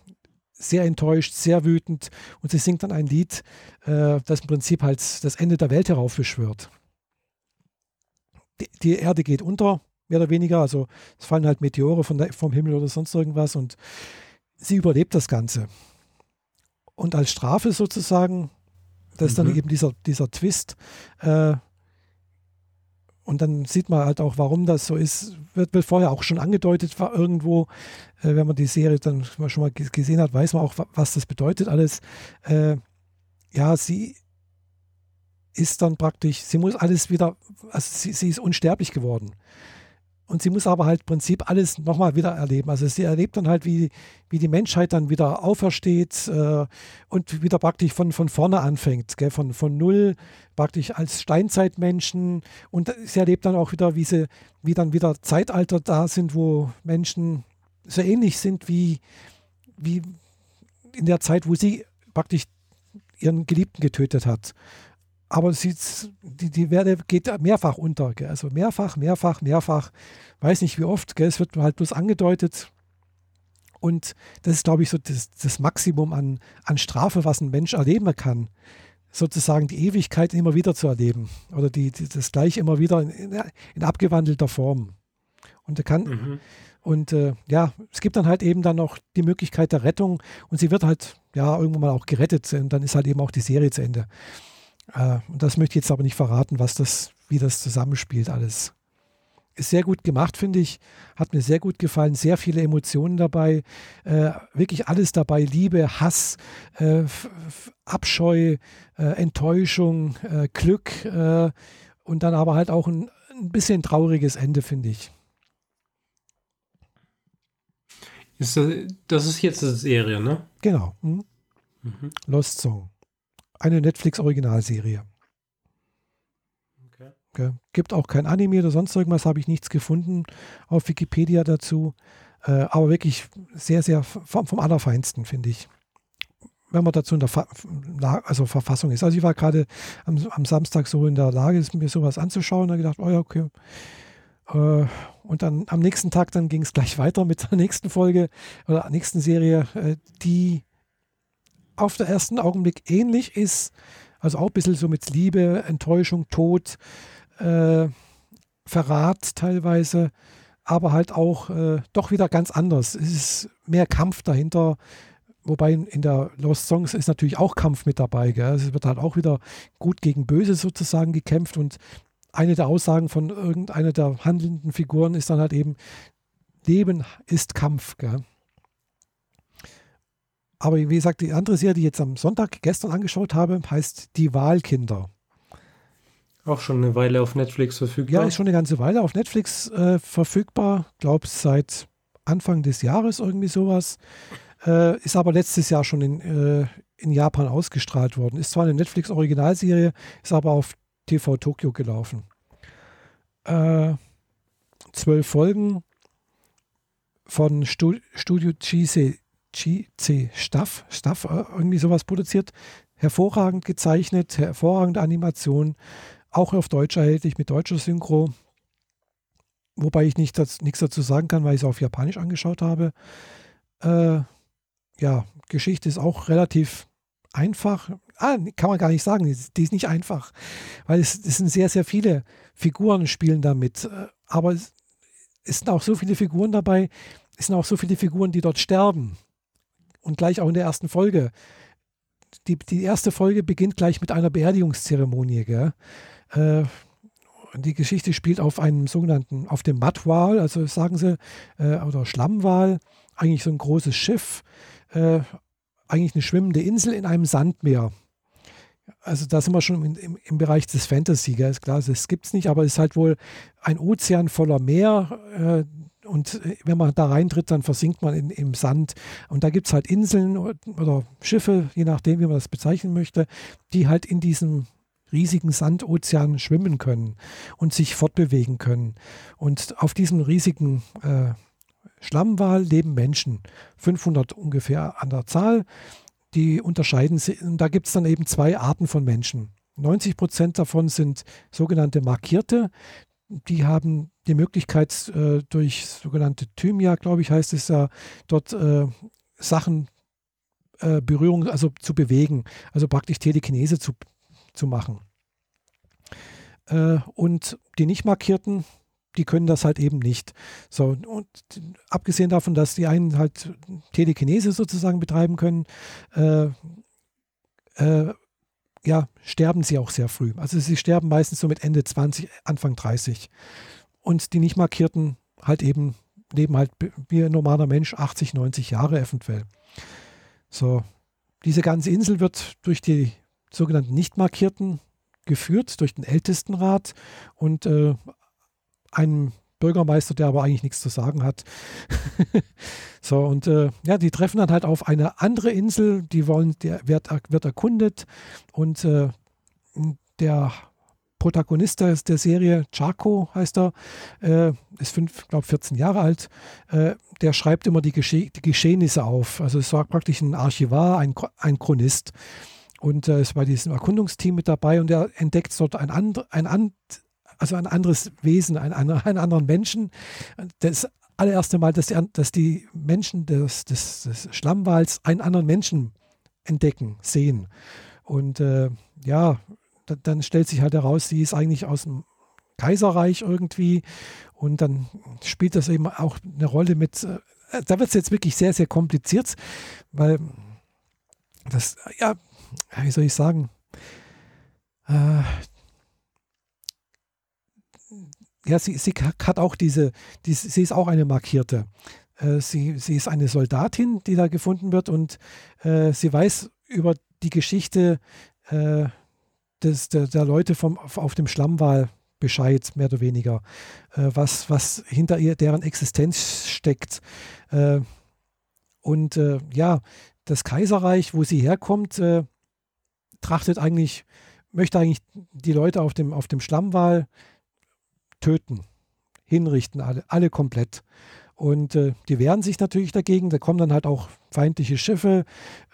sehr enttäuscht, sehr wütend und sie singt dann ein Lied, äh, das im Prinzip halt das Ende der Welt heraufbeschwört die, Erde geht unter, mehr oder weniger. Also es fallen halt Meteore von der, vom Himmel oder sonst irgendwas und sie überlebt das Ganze. Und als Strafe sozusagen, das ist dann mhm. eben dieser, dieser Twist. Äh, und dann sieht man halt auch, warum das so ist. Wird, wird vorher auch schon angedeutet, war irgendwo, äh, wenn man die Serie dann schon mal gesehen hat, weiß man auch, was das bedeutet alles. Äh, ja, sie ist dann praktisch, sie muss alles wieder, also sie, sie ist unsterblich geworden. Und sie muss aber halt im Prinzip alles nochmal wieder erleben. Also sie erlebt dann halt, wie, wie die Menschheit dann wieder aufersteht äh, und wieder praktisch von, von vorne anfängt, gell? Von, von null praktisch als Steinzeitmenschen. Und sie erlebt dann auch wieder, wie, sie, wie dann wieder Zeitalter da sind, wo Menschen so ähnlich sind wie, wie in der Zeit, wo sie praktisch ihren Geliebten getötet hat aber sie, die, die Werde geht mehrfach unter. Gell? Also mehrfach, mehrfach, mehrfach. Weiß nicht wie oft. Gell? Es wird halt bloß angedeutet. Und das ist, glaube ich, so das, das Maximum an, an Strafe, was ein Mensch erleben kann. Sozusagen die Ewigkeit immer wieder zu erleben. Oder die, die das Gleiche immer wieder in, in, in abgewandelter Form. Und er kann. Mhm. Und äh, ja, es gibt dann halt eben dann noch die Möglichkeit der Rettung und sie wird halt ja irgendwann mal auch gerettet und dann ist halt eben auch die Serie zu Ende. Äh, das möchte ich jetzt aber nicht verraten, was das, wie das zusammenspielt alles. Ist sehr gut gemacht, finde ich. Hat mir sehr gut gefallen. Sehr viele Emotionen dabei. Äh, wirklich alles dabei. Liebe, Hass, äh, Abscheu, äh, Enttäuschung, äh, Glück und dann aber halt auch ein, ein bisschen trauriges Ende, finde ich. Ist das, das, ist jetzt eine Serie, ne? Genau. Hm? Mhm. Lost Song eine Netflix-Originalserie. Okay. Gibt auch kein Anime oder sonst irgendwas, habe ich nichts gefunden auf Wikipedia dazu. Äh, aber wirklich sehr, sehr vom, vom Allerfeinsten, finde ich. Wenn man dazu in der Fa also Verfassung ist. Also ich war gerade am, am, Samstag so in der Lage, mir sowas anzuschauen und gedacht, oh ja, okay, Äh, und dann am nächsten Tag dann ging es gleich (laughs) weiter mit der nächsten Folge oder nächsten Serie, äh, die auf den ersten Augenblick ähnlich ist. Also auch ein bisschen so mit Liebe, Enttäuschung, Tod, äh, Verrat teilweise, aber halt auch äh, doch wieder ganz anders. Es ist mehr Kampf dahinter, wobei in der Lost Songs ist natürlich auch Kampf mit dabei. Gell? Es wird halt auch wieder gut gegen böse sozusagen gekämpft und eine der Aussagen von irgendeiner der handelnden Figuren ist dann halt eben, Leben ist Kampf. Gell? Aber wie gesagt, die andere Serie, die ich jetzt am Sonntag gestern angeschaut habe, heißt Die Wahlkinder. Auch schon eine Weile auf Netflix verfügbar. Ja, ist schon eine ganze Weile auf Netflix äh, verfügbar. Glaube seit Anfang des Jahres irgendwie sowas. Äh, ist aber letztes Jahr schon in, äh, in Japan ausgestrahlt worden. Ist zwar eine Netflix-Originalserie, ist aber auf TV Tokyo gelaufen. Äh, zwölf Folgen von Stu Studio GC, GC Staff, Staff, äh, irgendwie sowas produziert. Hervorragend gezeichnet, hervorragende Animation, auch auf Deutsch erhältlich mit deutscher Synchro. Wobei ich nicht das, nichts dazu sagen kann, weil ich es auf Japanisch angeschaut habe. Äh, ja, Geschichte ist auch relativ einfach. Ah, kann man gar nicht sagen, die ist nicht einfach, weil es, es sind sehr, sehr viele Figuren spielen damit. Äh, aber es, es sind auch so viele Figuren dabei, es sind auch so viele Figuren, die dort sterben. Und gleich auch in der ersten Folge. Die, die erste Folge beginnt gleich mit einer Beerdigungszeremonie. Gell? Äh, die Geschichte spielt auf einem sogenannten, auf dem Mattwal, also sagen sie, äh, oder Schlammwal, eigentlich so ein großes Schiff, äh, eigentlich eine schwimmende Insel in einem Sandmeer. Also da sind wir schon im, im, im Bereich des Fantasy, gell? ist klar, das gibt es nicht, aber es ist halt wohl ein Ozean voller Meer äh, und äh, wenn man da reintritt, dann versinkt man in, im Sand und da gibt es halt Inseln oder Schiffe, je nachdem, wie man das bezeichnen möchte, die halt in diesem riesigen Sandozean schwimmen können und sich fortbewegen können. Und auf diesem riesigen äh, Schlammwal leben Menschen, 500 ungefähr an der Zahl. Die unterscheiden sich, und da gibt es dann eben zwei Arten von Menschen. 90 Prozent davon sind sogenannte Markierte. Die haben die Möglichkeit, äh, durch sogenannte Thymia, glaube ich, heißt es ja, dort äh, Sachen, äh, Berührung, also zu bewegen, also praktisch Telekinese zu, zu machen. Und die nicht markierten, die können das halt eben nicht. So, und abgesehen davon, dass die einen halt Telekinese sozusagen betreiben können, äh, ja, sterben sie auch sehr früh. Also sie sterben meistens so mit Ende 20, Anfang 30. Und die nicht markierten halt eben leben halt wie ein normaler Mensch 80, 90 Jahre eventuell. So, diese ganze Insel wird durch die sogenannten nicht markierten geführt, durch den Ältestenrat und äh, einem Bürgermeister, der aber eigentlich nichts zu sagen hat. (laughs) so, und äh, ja, die treffen dann halt auf eine andere Insel, die wollen, der wird, wird erkundet und äh, der Protagonist der, der Serie, Chaco heißt er, äh, ist fünf, glaube 14 Jahre alt, äh, der schreibt immer die, Gesche die, Geschehnisse auf. Also es war praktisch ein Archivar, ein, ein Chronist. Und äh, ist bei diesem Erkundungsteam mit dabei und er entdeckt dort ein, and, ein, also ein anderes Wesen, ein, einen, einen anderen Menschen. Das allererste Mal, dass die, dass die Menschen des, des, des Schlammwals einen anderen Menschen entdecken, sehen. Und äh, ja, da, dann stellt sich halt heraus, sie ist eigentlich aus dem Kaiserreich irgendwie. Und dann spielt das eben auch eine Rolle mit. Äh, da wird es jetzt wirklich sehr, sehr kompliziert, weil das, ja, wie soll ich sagen, äh, ja, sie, sie hat auch diese, die, sie ist auch eine Markierte. Äh, sie, sie ist eine Soldatin, die da gefunden wird und äh, sie weiß über die Geschichte äh, des, der, der, Leute vom, auf dem Schlammwal Bescheid, mehr oder weniger, äh, was, was hinter ihr, deren Existenz steckt. Äh, und äh, ja, das Kaiserreich, wo sie herkommt, trachtet eigentlich, möchte eigentlich die Leute auf dem, auf dem Schlammwal töten, hinrichten, alle, alle komplett. Und äh, die wehren sich natürlich dagegen. Da kommen dann halt auch feindliche Schiffe,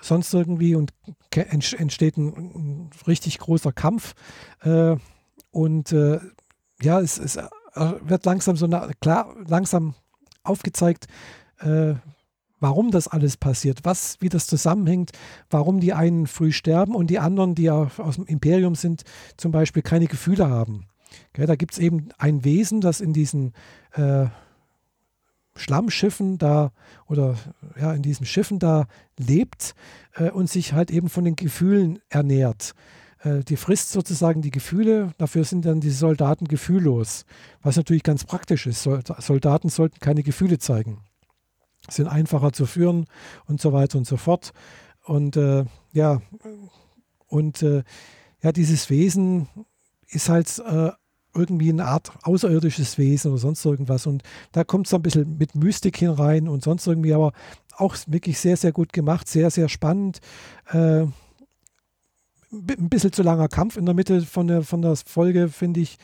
sonst irgendwie und entsteht ein, ein richtig großer Kampf. Äh, und äh, ja, es, es äh, wird langsam so na, klar, langsam aufgezeigt, äh, warum das alles passiert, was, wie das zusammenhängt, warum die einen früh sterben und die anderen, die ja aus dem Imperium sind, zum Beispiel keine Gefühle haben. Okay, da gibt es eben ein Wesen, das in diesen äh, Schlammschiffen da oder ja, in diesen Schiffen da lebt äh, und sich halt eben von den Gefühlen ernährt. Äh, die frisst sozusagen die Gefühle, dafür sind dann die Soldaten gefühllos, was natürlich ganz praktisch ist. Soldaten sollten keine Gefühle zeigen, sind einfacher zu führen und so weiter und so fort. Und äh, ja, und äh, ja, dieses Wesen ist halt äh, irgendwie eine Art außerirdisches Wesen oder sonst irgendwas. Und da kommt es ein bisschen mit Mystik hinein und sonst irgendwie, aber auch wirklich sehr, sehr gut gemacht, sehr, sehr spannend. Äh, ein bisschen zu langer Kampf in der Mitte von der, von der Folge, finde ich.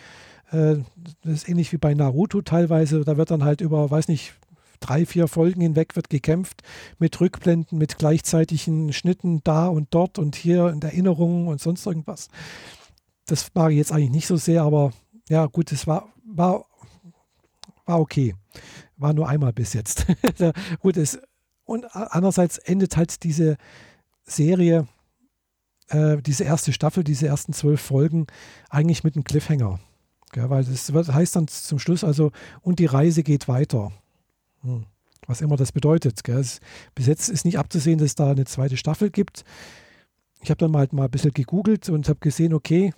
Äh, das ist ähnlich wie bei Naruto teilweise. Da wird dann halt über, weiß nicht, drei, vier Folgen hinweg wird gekämpft mit Rückblenden, mit gleichzeitigen Schnitten da und dort und hier in Erinnerungen und sonst irgendwas. Das mag ich jetzt eigentlich nicht so sehr, aber ja, gut, es war, war, war okay. War nur einmal bis jetzt. (laughs) gut, es, und andererseits endet halt diese Serie, äh, diese erste Staffel, diese ersten zwölf Folgen, eigentlich mit einem Cliffhanger. Ja, weil das heißt dann zum Schluss also, und die Reise geht weiter. Hm. Was immer das bedeutet. Es, bis jetzt ist nicht abzusehen, dass es da eine zweite Staffel gibt. Ich habe dann mal, mal ein bisschen gegoogelt und habe gesehen, okay,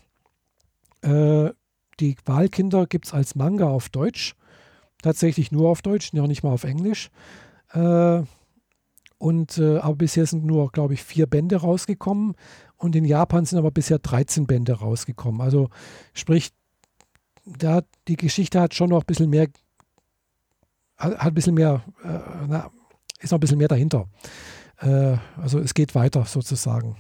äh, die Wahlkinder gibt es als Manga auf Deutsch. Tatsächlich nur auf Deutsch, noch nicht mal auf Englisch. Äh, und, äh, aber bisher sind nur, glaube ich, vier Bände rausgekommen. Und in Japan sind aber bisher 13 Bände rausgekommen. Also sprich, da, die Geschichte hat schon noch ein bisschen mehr, hat ein bisschen mehr, äh, na, ist noch ein bisschen mehr dahinter. Äh, also es geht weiter sozusagen.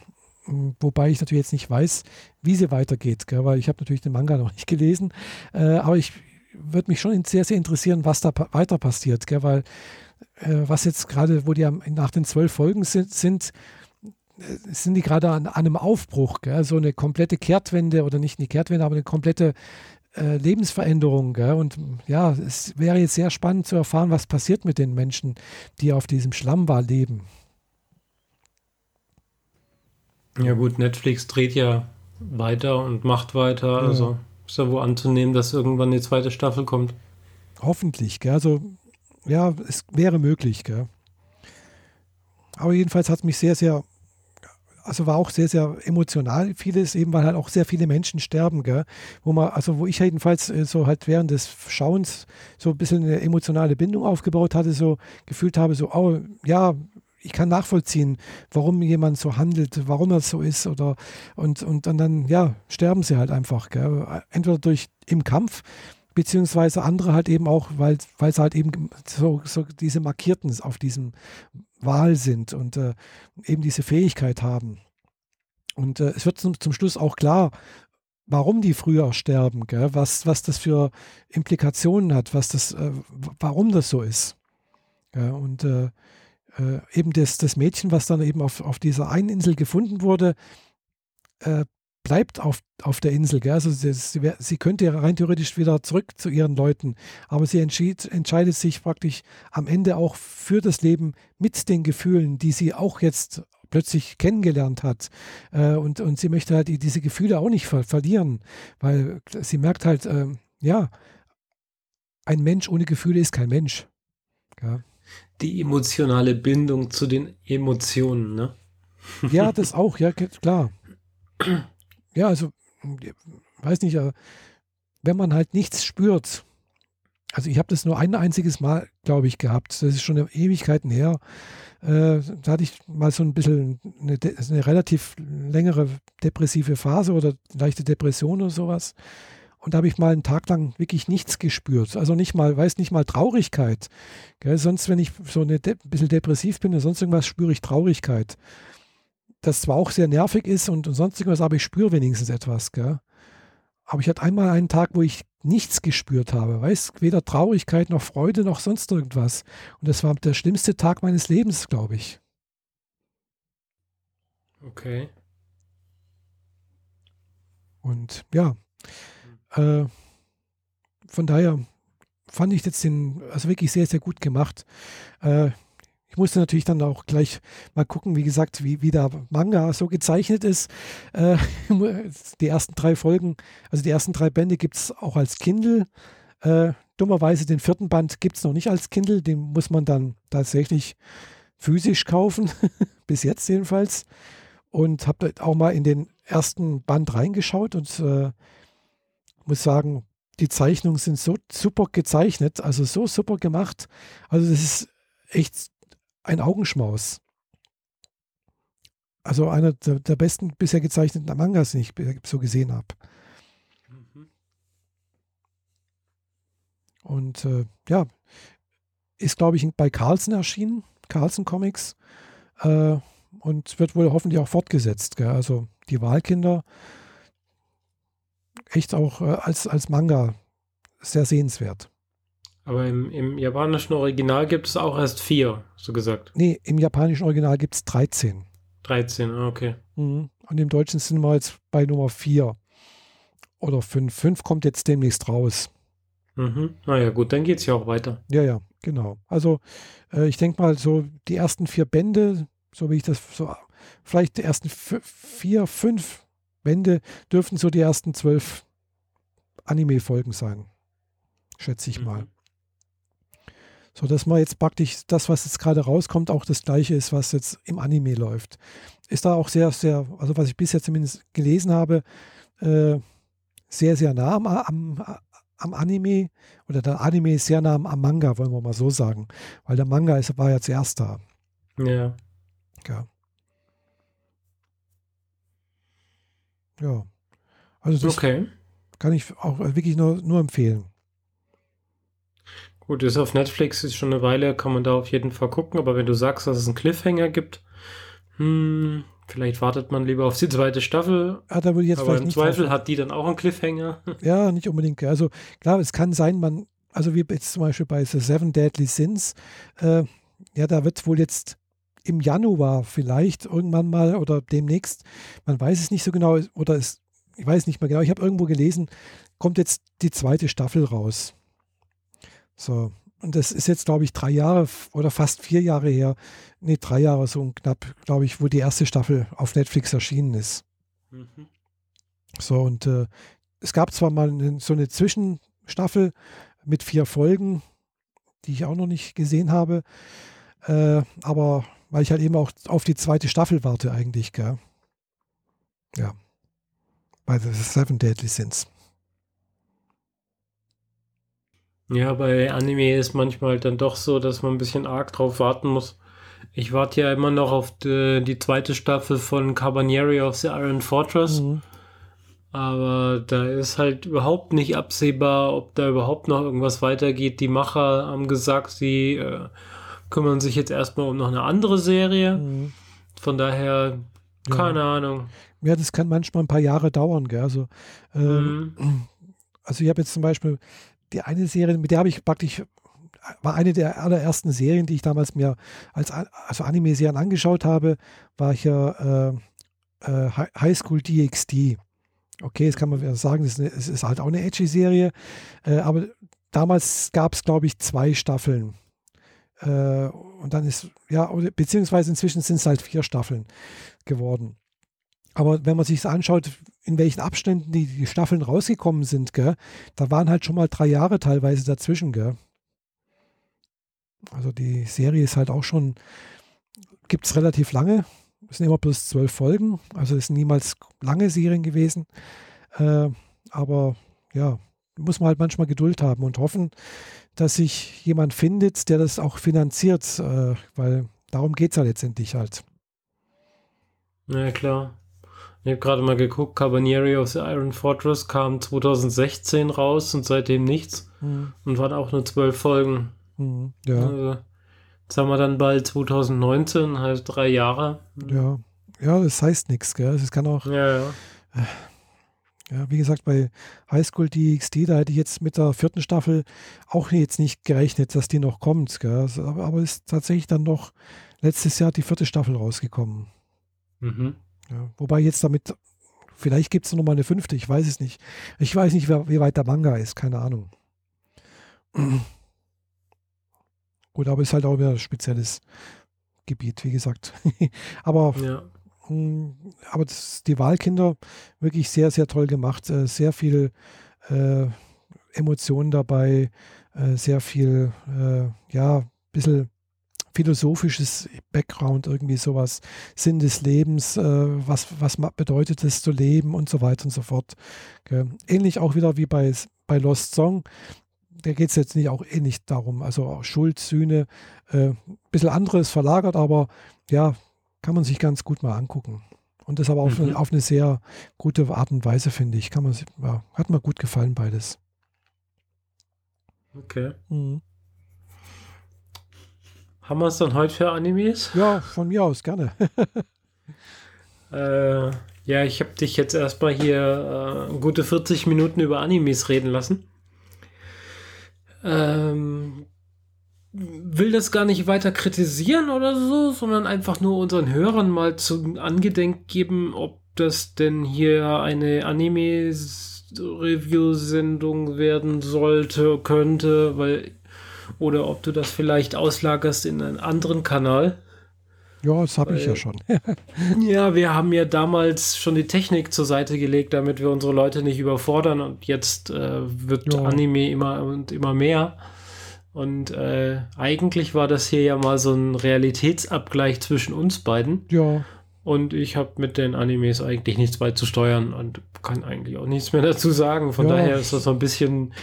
Wobei ich natürlich jetzt nicht weiß, wie sie weitergeht, gell, weil ich habe natürlich den Manga noch nicht gelesen. Äh, aber ich würde mich schon sehr, sehr interessieren, was da weiter passiert, gell, weil äh, was jetzt gerade, wo die am, nach den zwölf Folgen sind, sind, äh, sind die gerade an, an, einem Aufbruch, gell, so eine komplette Kehrtwende oder nicht eine Kehrtwende, aber eine komplette äh, Lebensveränderung. Gell? Und ja, es wäre jetzt sehr spannend zu erfahren, was passiert mit den Menschen, die auf diesem Schlammwal leben. Ja gut, Netflix dreht ja weiter und macht weiter. Ja. Also ist ja wohl anzunehmen, dass irgendwann die zweite Staffel kommt. Hoffentlich, gell? Also ja, es wäre möglich, gell? Aber jedenfalls hat es mich sehr, sehr, also war auch sehr, sehr emotional vieles, eben weil halt auch sehr viele Menschen sterben, gell? Wo man, also wo ich jedenfalls äh, so halt während des Schauens so ein bisschen eine emotionale Bindung aufgebaut hatte, so gefühlt habe, so, oh, ja, ich kann nachvollziehen, warum jemand so handelt, warum er so ist oder und, und, und dann, ja, sterben sie halt einfach. Gell? Entweder durch im Kampf, beziehungsweise andere halt eben auch, weil, weil sie halt eben so, so diese Markierten auf diesem Wahl sind und äh, eben diese Fähigkeit haben. Und äh, es wird zum, zum Schluss auch klar, warum die früher sterben, gell? Was, was das für Implikationen hat, was das, äh, warum das so ist. Gell? Und äh, eben das, das Mädchen, was dann eben auf, auf dieser einen Insel gefunden wurde, äh, bleibt auf, auf der Insel. Gell? Also sie, sie, sie, könnte rein theoretisch wieder zurück zu ihren Leuten, aber sie entschied, entscheidet sich praktisch am Ende auch für das Leben mit den Gefühlen, die sie auch jetzt plötzlich kennengelernt hat. Äh, und, und sie möchte halt diese Gefühle auch nicht ver verlieren, weil sie merkt halt, äh, ja, ein Mensch ohne Gefühle ist kein Mensch. Ja die emotionale Bindung zu den Emotionen, ne? Ja, das auch, ja, klar. Ja, also, weiß nicht, wenn man halt nichts spürt, also ich habe das nur ein einziges Mal, glaube ich, gehabt. Das ist schon Ewigkeiten her. Äh, da hatte ich mal so ein bisschen eine, eine, relativ längere depressive Phase oder leichte Depression oder sowas. Und da habe ich mal einen Tag lang wirklich nichts gespürt. Also nicht mal, weiß nicht mal Traurigkeit. Gell? Sonst, wenn ich so ein de bisschen depressiv bin oder sonst irgendwas, spüre ich Traurigkeit. Das zwar auch sehr nervig ist und, und sonst irgendwas, aber ich spüre wenigstens etwas. Gell? Aber ich hatte einmal einen Tag, wo ich nichts gespürt habe. Weißt weder Traurigkeit noch Freude noch sonst irgendwas. Und das war der schlimmste Tag meines Lebens, glaube ich. Okay. Und ja, äh, von daher fand ich jetzt den, also wirklich sehr, sehr gut gemacht. Äh, ich musste natürlich dann auch gleich mal gucken, wie gesagt, wie, wie der Manga so gezeichnet ist. Äh, (laughs) die ersten drei Folgen, also die ersten drei Bände gibt es auch als Kindle. Äh, dummerweise den vierten Band gibt es noch nicht als Kindle, den muss man dann tatsächlich physisch kaufen, (laughs) bis jetzt jedenfalls. Und habe auch mal in den ersten Band reingeschaut und äh, muss sagen, die Zeichnungen sind so super gezeichnet, also so super gemacht. Also das ist echt ein Augenschmaus. Also einer der, der besten bisher gezeichneten Mangas, den ich so gesehen habe. Mhm. Und äh, ja, ist, glaube ich, bei Carlsen erschienen, Carlsen Comics. Äh, und wird wohl hoffentlich auch fortgesetzt. Gell? Also die Wahlkinder echt auch äh, als, als Manga sehr sehenswert. Aber im, im japanischen Original gibt es auch erst vier, so gesagt. Nee, im japanischen Original gibt es 13. 13, ah, okay. Mhm. Und im Deutschen sind wir jetzt bei Nummer 4 oder 5. 5 kommt jetzt demnächst raus. Mhm. Naja, gut, dann geht es ja auch weiter. Ja, ja, genau. Also äh, ich denke mal, so die ersten vier Bände, so wie ich das so, vielleicht die ersten vier, fünf Bände dürften so die ersten zwölf Anime-Folgen sein. Schätze ich mhm. mal so dass man jetzt praktisch das, was jetzt gerade rauskommt, auch das gleiche ist, was jetzt im Anime läuft. Ist da auch sehr, sehr, also was ich bisher zumindest gelesen habe, äh, sehr, sehr nah am, am, am, Anime oder der Anime ist sehr nah am, Manga, wollen wir mal so sagen, weil der Manga ist, war ja zuerst da. Ja. Ja. Ja. Also das okay. Kann ich auch wirklich nur, nur empfehlen. Gut, ist auf Netflix, ist schon eine Weile, kann man da auf jeden Fall gucken, aber wenn du sagst, dass es einen Cliffhanger gibt, hm, vielleicht wartet man lieber auf die zweite Staffel. Ja, da würde jetzt aber im Zweifel hat die dann auch einen Cliffhanger. (laughs) Ja, nicht unbedingt. Also klar, es kann sein, man, also wie jetzt zum Beispiel bei The Seven Deadly Sins, äh, ja, da wird wohl jetzt im Januar vielleicht irgendwann mal oder demnächst, man weiß es nicht so genau, oder es, ich weiß nicht mehr genau, ich habe irgendwo gelesen, kommt jetzt die zweite Staffel raus. So. Und das ist jetzt, glaube ich, drei Jahre oder fast vier Jahre her. Nee, drei Jahre so knapp, glaube ich, wo die erste Staffel auf Netflix erschienen ist. Mhm. So, und äh, es gab zwar mal eine, so eine Zwischenstaffel mit vier Folgen, die ich auch noch nicht gesehen habe, äh, aber weil ich halt eben auch auf die zweite Staffel warte eigentlich, gell? Ja. Bei The Seven Deadly Sins. Ja, bei Anime ist manchmal dann doch so, dass man ein bisschen arg drauf warten muss. Ich warte ja immer noch auf die, die zweite Staffel von Cabanieri of the Iron Fortress. Mhm. Aber da ist halt überhaupt nicht absehbar, ob da überhaupt noch irgendwas weitergeht. Die Macher haben gesagt, sie äh, kümmern sich jetzt erstmal um noch eine andere Serie. Mhm. Von daher, keine ja. Ahnung. Ja, das kann manchmal ein paar Jahre dauern, gell? Also, ähm, mhm. also ich habe jetzt zum Beispiel die eine Serie, mit der habe ich praktisch, war eine der allerersten Serien, die ich damals mir als also Anime-Serien angeschaut habe, war hier äh, äh, High School DxD. Okay, jetzt kann man sagen, es ist, ist, halt auch eine Edgy-Serie, äh, aber damals gab es, glaube ich, zwei Staffeln. Äh, und dann ist, ja, beziehungsweise inzwischen sind es halt vier Staffeln geworden. Aber wenn man sich anschaut, in welchen Abständen die, die Staffeln rausgekommen sind, gell, da waren halt schon mal drei Jahre teilweise dazwischen. Gell. Also die Serie ist halt auch schon, gibt es relativ lange. Es sind immer bloß zwölf Folgen. Also es sind niemals lange Serien gewesen. Äh, aber ja, muss man halt manchmal Geduld haben und hoffen, dass sich jemand findet, der das auch finanziert, äh, weil darum geht es ja letztendlich halt. Ja, klar. Ich habe gerade mal geguckt, Cabanieri of the Iron Fortress kam 2016 raus und seitdem nichts. Mhm. Und waren auch nur zwölf Folgen. Mhm. Ja. Also, jetzt haben wir dann bald 2019, heißt drei Jahre. Ja, ja, das heißt nichts, gell? Es kann auch. Ja, ja. Ja, wie gesagt, bei High School DxD, da hätte ich jetzt mit der vierten Staffel auch jetzt nicht gerechnet, dass die noch kommt. Gell? Also, aber, aber ist tatsächlich dann noch letztes Jahr die vierte Staffel rausgekommen. Mhm. Ja, wobei jetzt damit, vielleicht gibt es noch mal eine fünfte, ich weiß es nicht. Ich weiß nicht, wie, weit der Manga ist, keine Ahnung. (clears throat) Gut, aber ist halt auch wieder ein spezielles Gebiet, wie gesagt. (laughs) aber ja. Hm, aber das, die Wahlkinder wirklich sehr, sehr toll gemacht. Äh, sehr viel äh, Emotionen dabei, äh, sehr viel, äh, ja, ein bisschen philosophisches Background, irgendwie sowas, Sinn des Lebens, äh, was, was bedeutet es zu leben und so weiter und so fort. Okay. Ähnlich auch wieder wie bei, bei Lost Song. Da geht es jetzt nicht auch ähnlich darum. Also Schuld, Sühne, ein äh, bisschen anderes verlagert, aber ja, kann man sich ganz gut mal angucken. Und das aber auf, mhm. auf eine sehr gute Art und Weise, finde ich. Kann man, ja, hat mir gut gefallen, beides. Okay. Mhm. Haben wir es dann heute für Animes? Ja, von mir aus, gerne. (laughs) äh, ja, ich habe dich jetzt erstmal hier äh, gute 40 Minuten über Animes reden lassen. Ähm, will das gar nicht weiter kritisieren oder so, sondern einfach nur unseren Hörern mal zum Angedenk geben, ob das denn hier eine Anime-Review-Sendung werden sollte, könnte, weil oder ob du das vielleicht auslagerst in einen anderen Kanal. Ja, das habe ich ja schon. (laughs) ja, wir haben ja damals schon die Technik zur Seite gelegt, damit wir unsere Leute nicht überfordern und jetzt äh, wird ja. Anime immer und immer mehr. Und äh, eigentlich war das hier ja mal so ein Realitätsabgleich zwischen uns beiden. Ja. Und ich habe mit den Animes eigentlich nichts beizusteuern und kann eigentlich auch nichts mehr dazu sagen. Von ja. daher ist das so ein bisschen,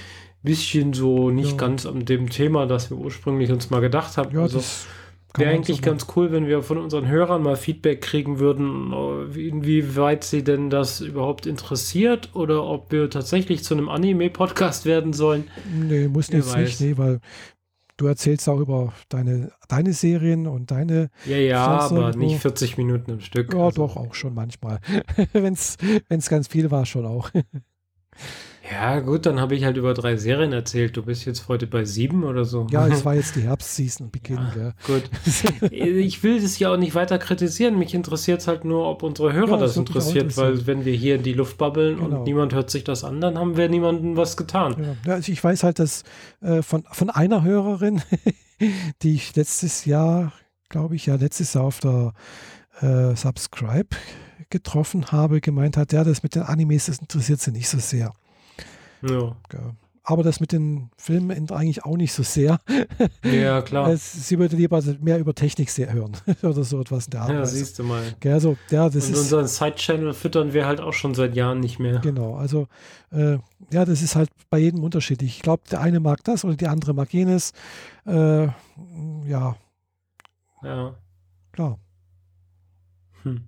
bisschen so nicht ja. ganz an dem Thema, das wir ursprünglich uns mal gedacht haben. Ja, also, Wäre eigentlich so ganz cool, wenn wir von unseren Hörern mal Feedback kriegen würden, inwieweit sie denn das überhaupt interessiert oder ob wir tatsächlich zu einem Anime-Podcast werden sollen. Nee, muss jetzt nicht, nee, weil du erzählst auch über deine, deine Serien und deine. Ja, ja, aber irgendwo. nicht 40 Minuten im Stück. Ja, also. doch, auch schon manchmal. (laughs) wenn es ganz viel war, schon auch. (laughs) Ja, gut, dann habe ich halt über drei Serien erzählt. Du bist jetzt heute bei sieben oder so. Ja, es (laughs) war jetzt die Herbstseason Beginn. Ja, Gut. (laughs) ich will das ja auch nicht weiter kritisieren. Mich interessiert es halt nur, ob unsere Hörer ja, das, das interessiert, weil wenn wir hier in die Luft babbeln genau. und niemand hört sich das an, dann haben wir niemandem was getan. Ja, also ich weiß halt, dass äh, von, von einer Hörerin, (laughs) die ich letztes Jahr, glaube ich, ja, letztes Jahr auf der äh, Subscribe getroffen habe, gemeint hat, ja, das mit den Animes, das interessiert sie nicht so sehr. Ja. Aber das mit den Filmen eigentlich auch nicht so sehr. Ja, (laughs) klar. Sie würde lieber mehr über Technik sehr hören (laughs) oder so etwas in der Art. Ja, siehst du mal. Also, ja, das Und ist, unseren Side-Channel füttern wir halt auch schon seit Jahren nicht mehr. Genau, also äh, ja, das ist halt bei jedem unterschiedlich. Ich glaube, der eine mag das oder die andere mag jenes. Äh, ja. Ja. Klar. Hm.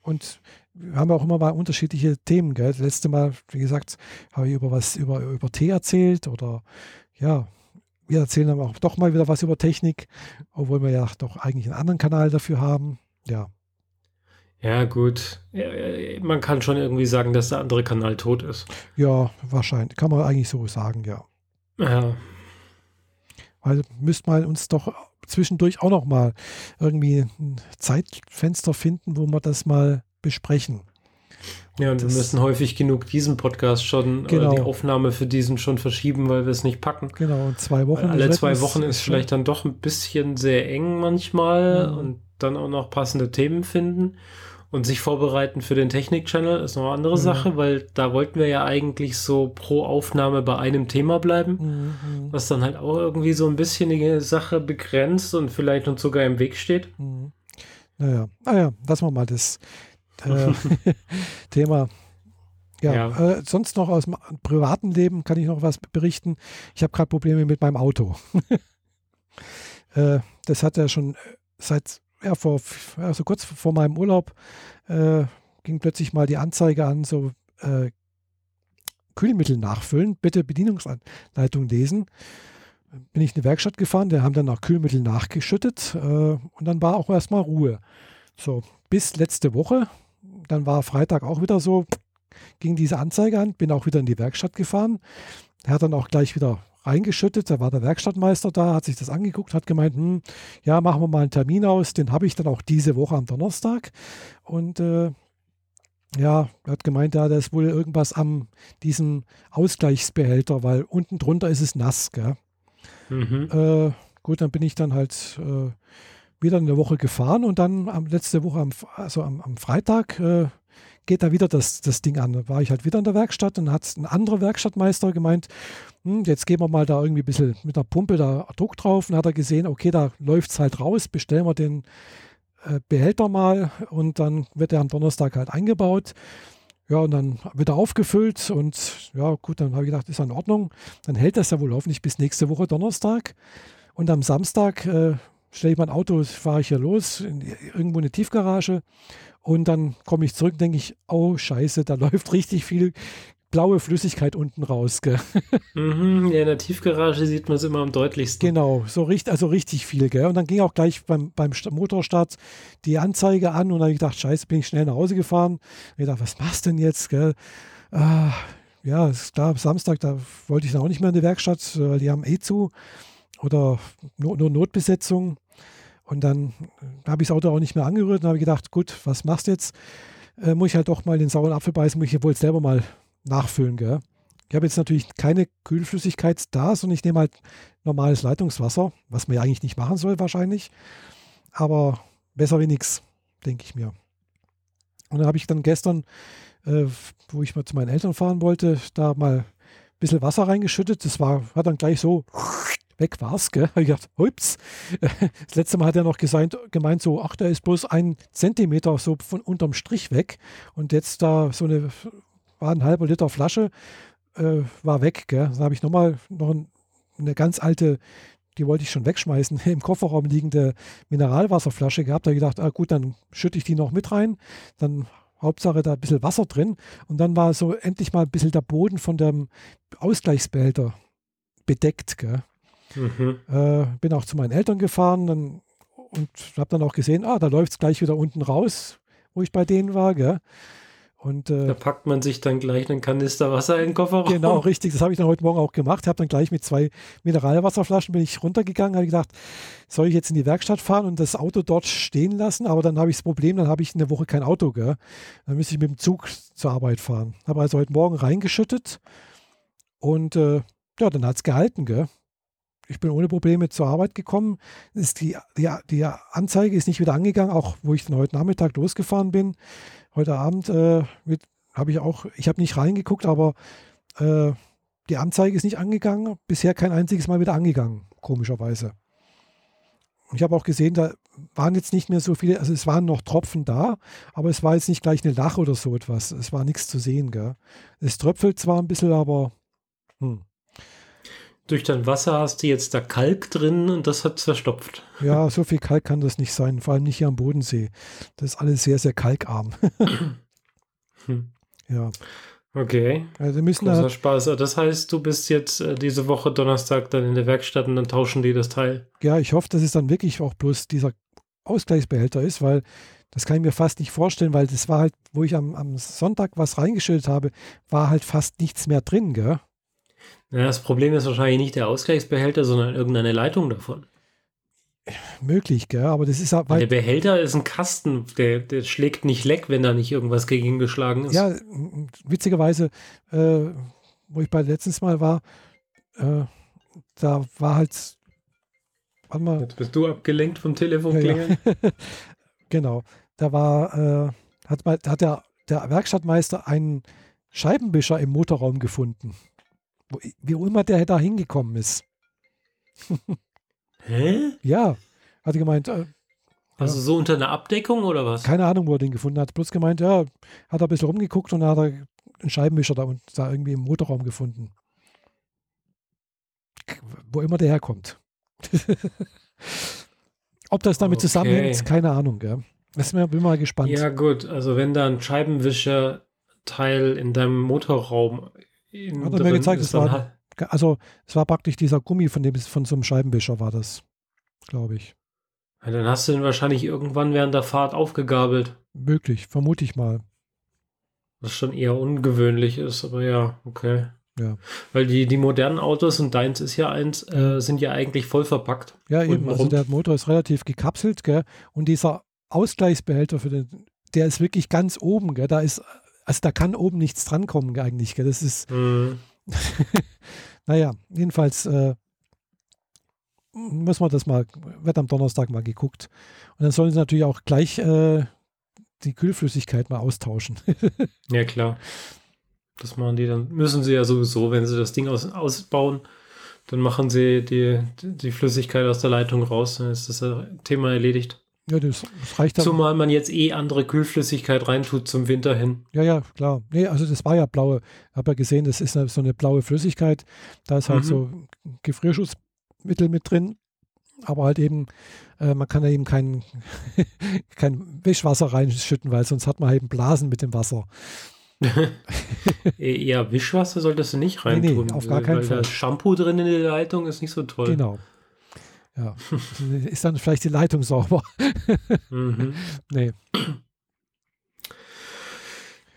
Und wir haben auch immer mal unterschiedliche Themen. Gell? Das letzte Mal, wie gesagt, habe ich über was über, über Tee erzählt oder ja, wir erzählen dann auch doch mal wieder was über Technik, obwohl wir ja doch eigentlich einen anderen Kanal dafür haben. Ja. Ja, gut. Man kann schon irgendwie sagen, dass der andere Kanal tot ist. Ja, wahrscheinlich. Kann man eigentlich so sagen, ja. Ja. Weil müsste man uns doch zwischendurch auch noch mal irgendwie ein Zeitfenster finden, wo wir das mal besprechen. Ja, und das, wir müssen häufig genug diesen Podcast schon, genau. die Aufnahme für diesen schon verschieben, weil wir es nicht packen. Genau, zwei Wochen. Weil alle zwei Wochen ist vielleicht dann doch ein bisschen sehr eng manchmal mhm. und dann auch noch passende Themen finden und sich vorbereiten für den Technik-Channel ist noch eine andere mhm. Sache, weil da wollten wir ja eigentlich so pro Aufnahme bei einem Thema bleiben, mhm. was dann halt auch irgendwie so ein bisschen die Sache begrenzt und vielleicht uns sogar im Weg steht. Mhm. Naja, naja, ah lassen wir mal das äh, (laughs) Thema. Ja, ja. Äh, sonst noch aus dem privaten Leben kann ich noch was berichten. Ich habe gerade Probleme mit meinem Auto. (laughs) äh, das hat ja schon seit, ja, vor, also kurz vor meinem Urlaub äh, ging plötzlich mal die Anzeige an, so äh, Kühlmittel nachfüllen, bitte Bedienungsanleitung lesen. Bin ich in die Werkstatt gefahren, die haben dann nach Kühlmittel nachgeschüttet äh, und dann war auch erstmal Ruhe. So, bis letzte Woche dann war Freitag auch wieder so, ging diese Anzeige an, bin auch wieder in die Werkstatt gefahren. Er hat dann auch gleich wieder reingeschüttet. Da war der Werkstattmeister da, hat sich das angeguckt, hat gemeint, hm, ja, machen wir mal einen Termin aus. Den habe ich dann auch diese Woche am Donnerstag. Und äh, Ja, er hat gemeint, ja, da ist wohl irgendwas am diesem Ausgleichsbehälter, weil unten drunter ist es nass, gell? Mhm. Äh, gut, dann bin ich dann halt äh, wieder eine Woche gefahren und dann am, letzte Woche, am, also am, am Freitag, äh, geht da wieder das, das Ding an. Da war ich halt wieder in der Werkstatt und hat ein anderer Werkstattmeister gemeint, hm, jetzt geben wir mal da irgendwie ein bisschen mit der Pumpe da Druck drauf. Und hat er gesehen, okay, da läuft es halt raus, bestellen wir den äh, Behälter mal und dann wird er am Donnerstag halt eingebaut. Ja, und dann wird er aufgefüllt und ja, gut, dann habe ich gedacht, ist ja in Ordnung. Dann hält das ja wohl hoffentlich bis nächste Woche Donnerstag. Und am Samstag äh, stelle ich mein Auto, fahre ich hier los, in, irgendwo in eine Tiefgarage und dann komme ich zurück, denke ich, oh Scheiße, da (laughs) läuft richtig viel blaue Flüssigkeit unten raus. Mhm, ja, in der Tiefgarage sieht man es immer am deutlichsten. Genau, so richtig, also richtig viel. Gell? Und dann ging auch gleich beim, beim Motorstart die Anzeige an und dann habe ich gedacht, scheiße, bin ich schnell nach Hause gefahren. Ich dachte, was machst du denn jetzt? Gell? Ah, ja, ist klar, Samstag, da wollte ich dann auch nicht mehr in die Werkstatt, weil die haben eh zu. Oder nur, nur Notbesetzung. Und dann habe ich das Auto auch nicht mehr angerührt und habe gedacht, gut, was machst du jetzt? Äh, muss ich halt doch mal den sauren Apfel beißen, muss ich wohl selber mal nachfüllen. Gell? Ich habe jetzt natürlich keine Kühlflüssigkeit da, sondern ich nehme halt normales Leitungswasser, was man ja eigentlich nicht machen soll wahrscheinlich. Aber besser wie nichts, denke ich mir. Und dann habe ich dann gestern, äh, wo ich mal zu meinen Eltern fahren wollte, da mal ein bisschen Wasser reingeschüttet. Das war, hat dann gleich so weg gell? (laughs) Hab ich gedacht, ups. Das letzte Mal hat er noch gesagt, gemeint, so, ach, der ist bloß ein Zentimeter so von unterm Strich weg. Und jetzt da so eine, war ein halber Liter Flasche, äh, war weg, gell? Dann habe ich nochmal noch ein, eine ganz alte, die wollte ich schon wegschmeißen, (laughs) im Kofferraum liegende Mineralwasserflasche gehabt. Da habe ich gedacht, ah, gut, dann schütte ich die noch mit rein. Dann Hauptsache da ein bisschen Wasser drin. Und dann war so endlich mal ein bisschen der Boden von dem Ausgleichsbehälter bedeckt. Gell? Mhm. Äh, bin auch zu meinen Eltern gefahren dann, und habe dann auch gesehen, ah, da läuft es gleich wieder unten raus, wo ich bei denen war. Gell? Und, äh, da packt man sich dann gleich einen Kanister Wasser in den Kofferraum. Genau, richtig. Das habe ich dann heute Morgen auch gemacht. Habe dann gleich mit zwei Mineralwasserflaschen bin ich runtergegangen. Habe gedacht, soll ich jetzt in die Werkstatt fahren und das Auto dort stehen lassen? Aber dann habe ich das Problem, dann habe ich eine Woche kein Auto. Gell? Dann müsste ich mit dem Zug zur Arbeit fahren. Habe also heute Morgen reingeschüttet und äh, ja, dann hat es gehalten. Gell? Ich bin ohne Probleme zur Arbeit gekommen. Ist die, die, die Anzeige ist nicht wieder angegangen, auch wo ich dann heute Nachmittag losgefahren bin. Heute Abend äh, habe ich auch, ich habe nicht reingeguckt, aber äh, die Anzeige ist nicht angegangen. Bisher kein einziges Mal wieder angegangen, komischerweise. Ich habe auch gesehen, da waren jetzt nicht mehr so viele, also es waren noch Tropfen da, aber es war jetzt nicht gleich eine Lach oder so etwas. Es war nichts zu sehen. Gell? Es tröpfelt zwar ein bisschen, aber hm durch dein Wasser hast du jetzt da Kalk drin und das hat verstopft. Ja, so viel Kalk kann das nicht sein, vor allem nicht hier am Bodensee. Das ist alles sehr, sehr kalkarm. hm. (laughs) Ja. Okay. Also müssen Großer Spaß. Das heißt, du bist jetzt äh, diese Woche Donnerstag dann in der Werkstatt und dann tauschen die das Teil. Ja, ich hoffe, dass es dann wirklich auch bloß dieser Ausgleichsbehälter ist, weil das kann ich mir fast nicht vorstellen, weil das war halt, wo ich am, am Sonntag was reingeschüttet habe, war halt fast nichts mehr drin, gell? Ja, das Problem ist wahrscheinlich nicht der Ausgleichsbehälter, sondern irgendeine Leitung davon. Möglich, gell? aber das ist ja. Der Behälter ist ein Kasten, der, der schlägt nicht leck, wenn da nicht irgendwas gegen ihn geschlagen ist. Ja, witzigerweise, äh, wo ich bei letztens Mal war, äh, da war halt. Warte mal. Jetzt bist du abgelenkt vom Telefon klingeln. Ja, ja. (laughs) genau. Da war, äh, hat, hat der, der Werkstattmeister einen Scheibenwischer im Motorraum gefunden. Wo, wie immer der da hingekommen ist. (laughs) Hä? Ja, hat er gemeint. Äh, also so unter einer Abdeckung oder was? Keine Ahnung, wo er den gefunden hat. Bloß gemeint, ja, hat er ein bisschen rumgeguckt und dann hat er einen Scheibenwischer da, und da irgendwie im Motorraum gefunden. Wo immer der herkommt. (laughs) Ob das damit okay. zusammenhängt, keine Ahnung, gell? Das bin mal gespannt. Ja, gut, also wenn da ein Scheibenwischer-Teil in deinem Motorraum hat er mir gezeigt, es war, also es war praktisch dieser Gummi, von dem von so einem Scheibenwischer war das, glaube ich. Ja, dann hast du ihn wahrscheinlich irgendwann während der Fahrt aufgegabelt. Möglich, vermute ich mal. Was schon eher ungewöhnlich ist, aber ja, okay. Ja. Weil die, die modernen Autos, und deins ist ja eins, äh, sind ja eigentlich voll verpackt. Ja, eben. Also der Motor ist relativ gekapselt, gell? Und dieser Ausgleichsbehälter für den, der ist wirklich ganz oben, gell? Da ist, also da kann oben nichts drankommen eigentlich, gell? Das ist, mhm. (laughs) naja, jedenfalls äh, muss man das mal, wird am Donnerstag mal geguckt. Und dann sollen sie natürlich auch gleich äh, die Kühlflüssigkeit mal austauschen. (laughs) ja, klar. Das machen die dann, müssen sie ja sowieso, wenn sie das Ding aus, ausbauen, dann machen sie die, die Flüssigkeit aus der Leitung raus, dann ist das Thema erledigt. Ja, das, das reicht dann. Zumal man jetzt eh andere Kühlflüssigkeit reintut zum Winter hin. Ja, ja, klar. Nee, also das war ja blaue. Ich habe ja gesehen, das ist so eine blaue Flüssigkeit. Da ist halt mhm. so Gefrierschutzmittel mit drin. Aber halt eben, äh, man kann ja eben kein, (laughs) kein Wischwasser reinschütten, weil sonst hat man eben Blasen mit dem Wasser. (laughs) ja, Wischwasser solltest du nicht reintun. Nee, nee, auf gar keinen weil Fall. Das Shampoo drin in der Leitung ist nicht so toll. Genau. Ja. (laughs) ist dann vielleicht die Leitung sauber? mhm. (laughs) Nee.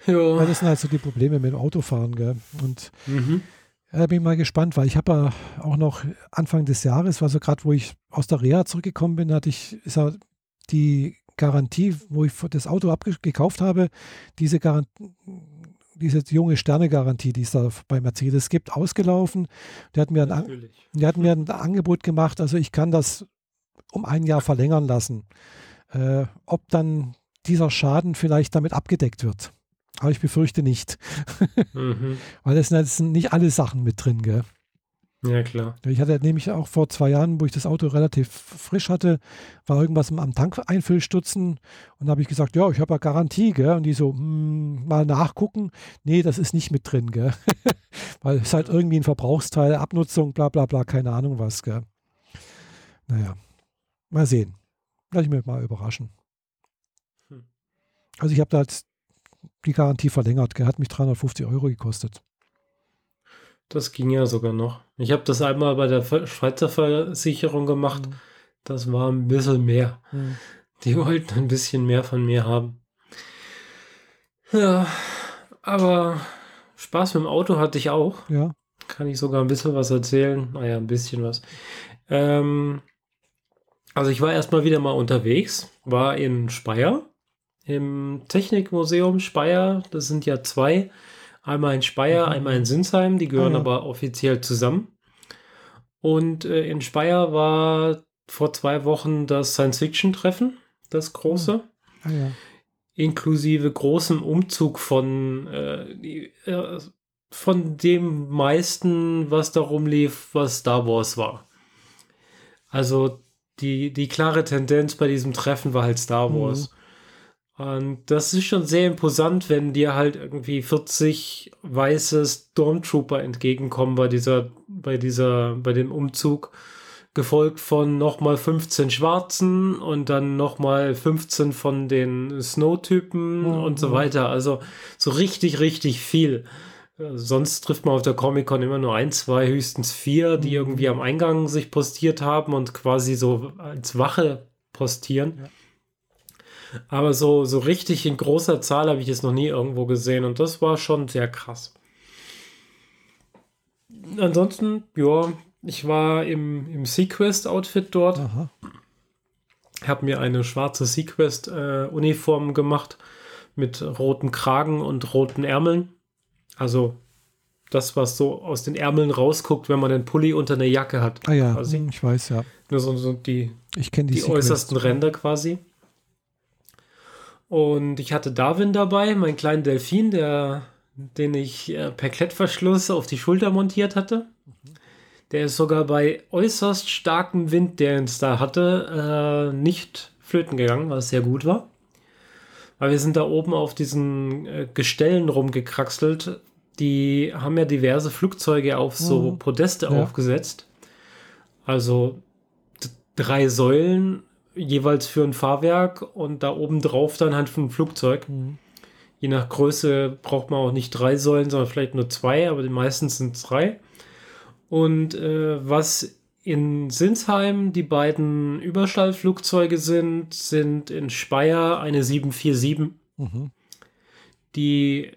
Ja. Das sind halt so die Probleme mit dem Autofahren, gell? Und mhm. da bin ich mal gespannt, weil ich habe ja auch noch Anfang des Jahres, war so gerade, wo ich aus der Reha zurückgekommen bin, hatte ich, ist ja die Garantie, wo ich das Auto gekauft habe, diese Garantie, diese junge Sterne-Garantie, die es da bei Mercedes gibt, ausgelaufen. Der hat, mir ein, der hat mir (laughs) ein Angebot gemacht, also ich kann das um ein Jahr verlängern lassen. Äh, ob dann dieser Schaden vielleicht damit abgedeckt wird. Aber ich befürchte nicht. (laughs) mhm. Weil es sind nicht alle Sachen mit drin, gell? Ja, klar. Ich hatte nämlich auch vor zwei Jahren, wo ich das Auto relativ frisch hatte, war irgendwas am Tankeinfüllstutzen und da habe ich gesagt, ja, ich habe ja Garantie, gell? Und die so, hm, mal nachgucken. Nee, das ist nicht mit drin, gell? (laughs) Weil es halt irgendwie ein Verbrauchsteil, Abnutzung, bla bla bla, keine Ahnung was, gell? Naja, mal sehen. Lass ich mich mal überraschen. Hm. Also ich habe da jetzt die Garantie verlängert, gell? Hat mich 350 Euro gekostet. Das ging ja sogar noch. Ich habe das einmal bei der Schweizer Versicherung gemacht. Mhm. Das war ein bisschen mehr. Mhm. Die wollten ein bisschen mehr von mir haben. Ja, aber Spaß mit dem Auto hatte ich auch. Ja. Kann ich sogar ein bisschen was erzählen? Naja, ein bisschen was. Ähm, also ich war erstmal wieder mal unterwegs, war in Speyer, im Technikmuseum Speyer. Das sind ja zwei Einmal in Speyer, mhm. einmal in Sinsheim, die gehören ah, ja. aber offiziell zusammen. Und äh, in Speyer war vor zwei Wochen das Science-Fiction-Treffen, das große. Ah, ja. Inklusive großem Umzug von, äh, äh, von dem meisten, was darum lief, was Star Wars war. Also die, die klare Tendenz bei diesem Treffen war halt Star mhm. Wars. Mhm. Und das ist schon sehr imposant, wenn dir halt irgendwie 40 weiße Stormtrooper entgegenkommen bei dieser, bei dieser, bei dem Umzug. Gefolgt von nochmal 15 schwarzen und dann nochmal 15 von den Snow-Typen mhm. und so weiter. Also so richtig, richtig viel. Sonst trifft man auf der Comic-Con immer nur ein, zwei, höchstens vier, die mhm. irgendwie am Eingang sich postiert haben und quasi so als Wache postieren. Ja. Aber so, so richtig in großer Zahl habe ich es noch nie irgendwo gesehen und das war schon sehr krass. Ansonsten, ja, ich war im, im Sequest-Outfit dort. Aha. Habe mir eine schwarze Sequest-Uniform äh, gemacht mit roten Kragen und roten Ärmeln. Also das, was so aus den Ärmeln rausguckt, wenn man den Pulli unter einer Jacke hat. Ah ja, quasi. ich weiß ja. Nur so, so die, ich die, die äußersten Ränder quasi. Und ich hatte Darwin dabei, meinen kleinen Delfin, der, den ich äh, per Klettverschluss auf die Schulter montiert hatte. Der ist sogar bei äußerst starkem Wind, der es da hatte, äh, nicht flöten gegangen, was sehr gut war. Weil wir sind da oben auf diesen äh, Gestellen rumgekraxelt. Die haben ja diverse Flugzeuge auf so mhm. Podeste ja. aufgesetzt. Also drei Säulen jeweils für ein Fahrwerk und da oben drauf dann halt für ein Flugzeug. Mhm. Je nach Größe braucht man auch nicht drei Säulen, sondern vielleicht nur zwei, aber die meisten sind es drei. Und äh, was in Sinsheim die beiden Überschallflugzeuge sind, sind in Speyer eine 747, mhm. die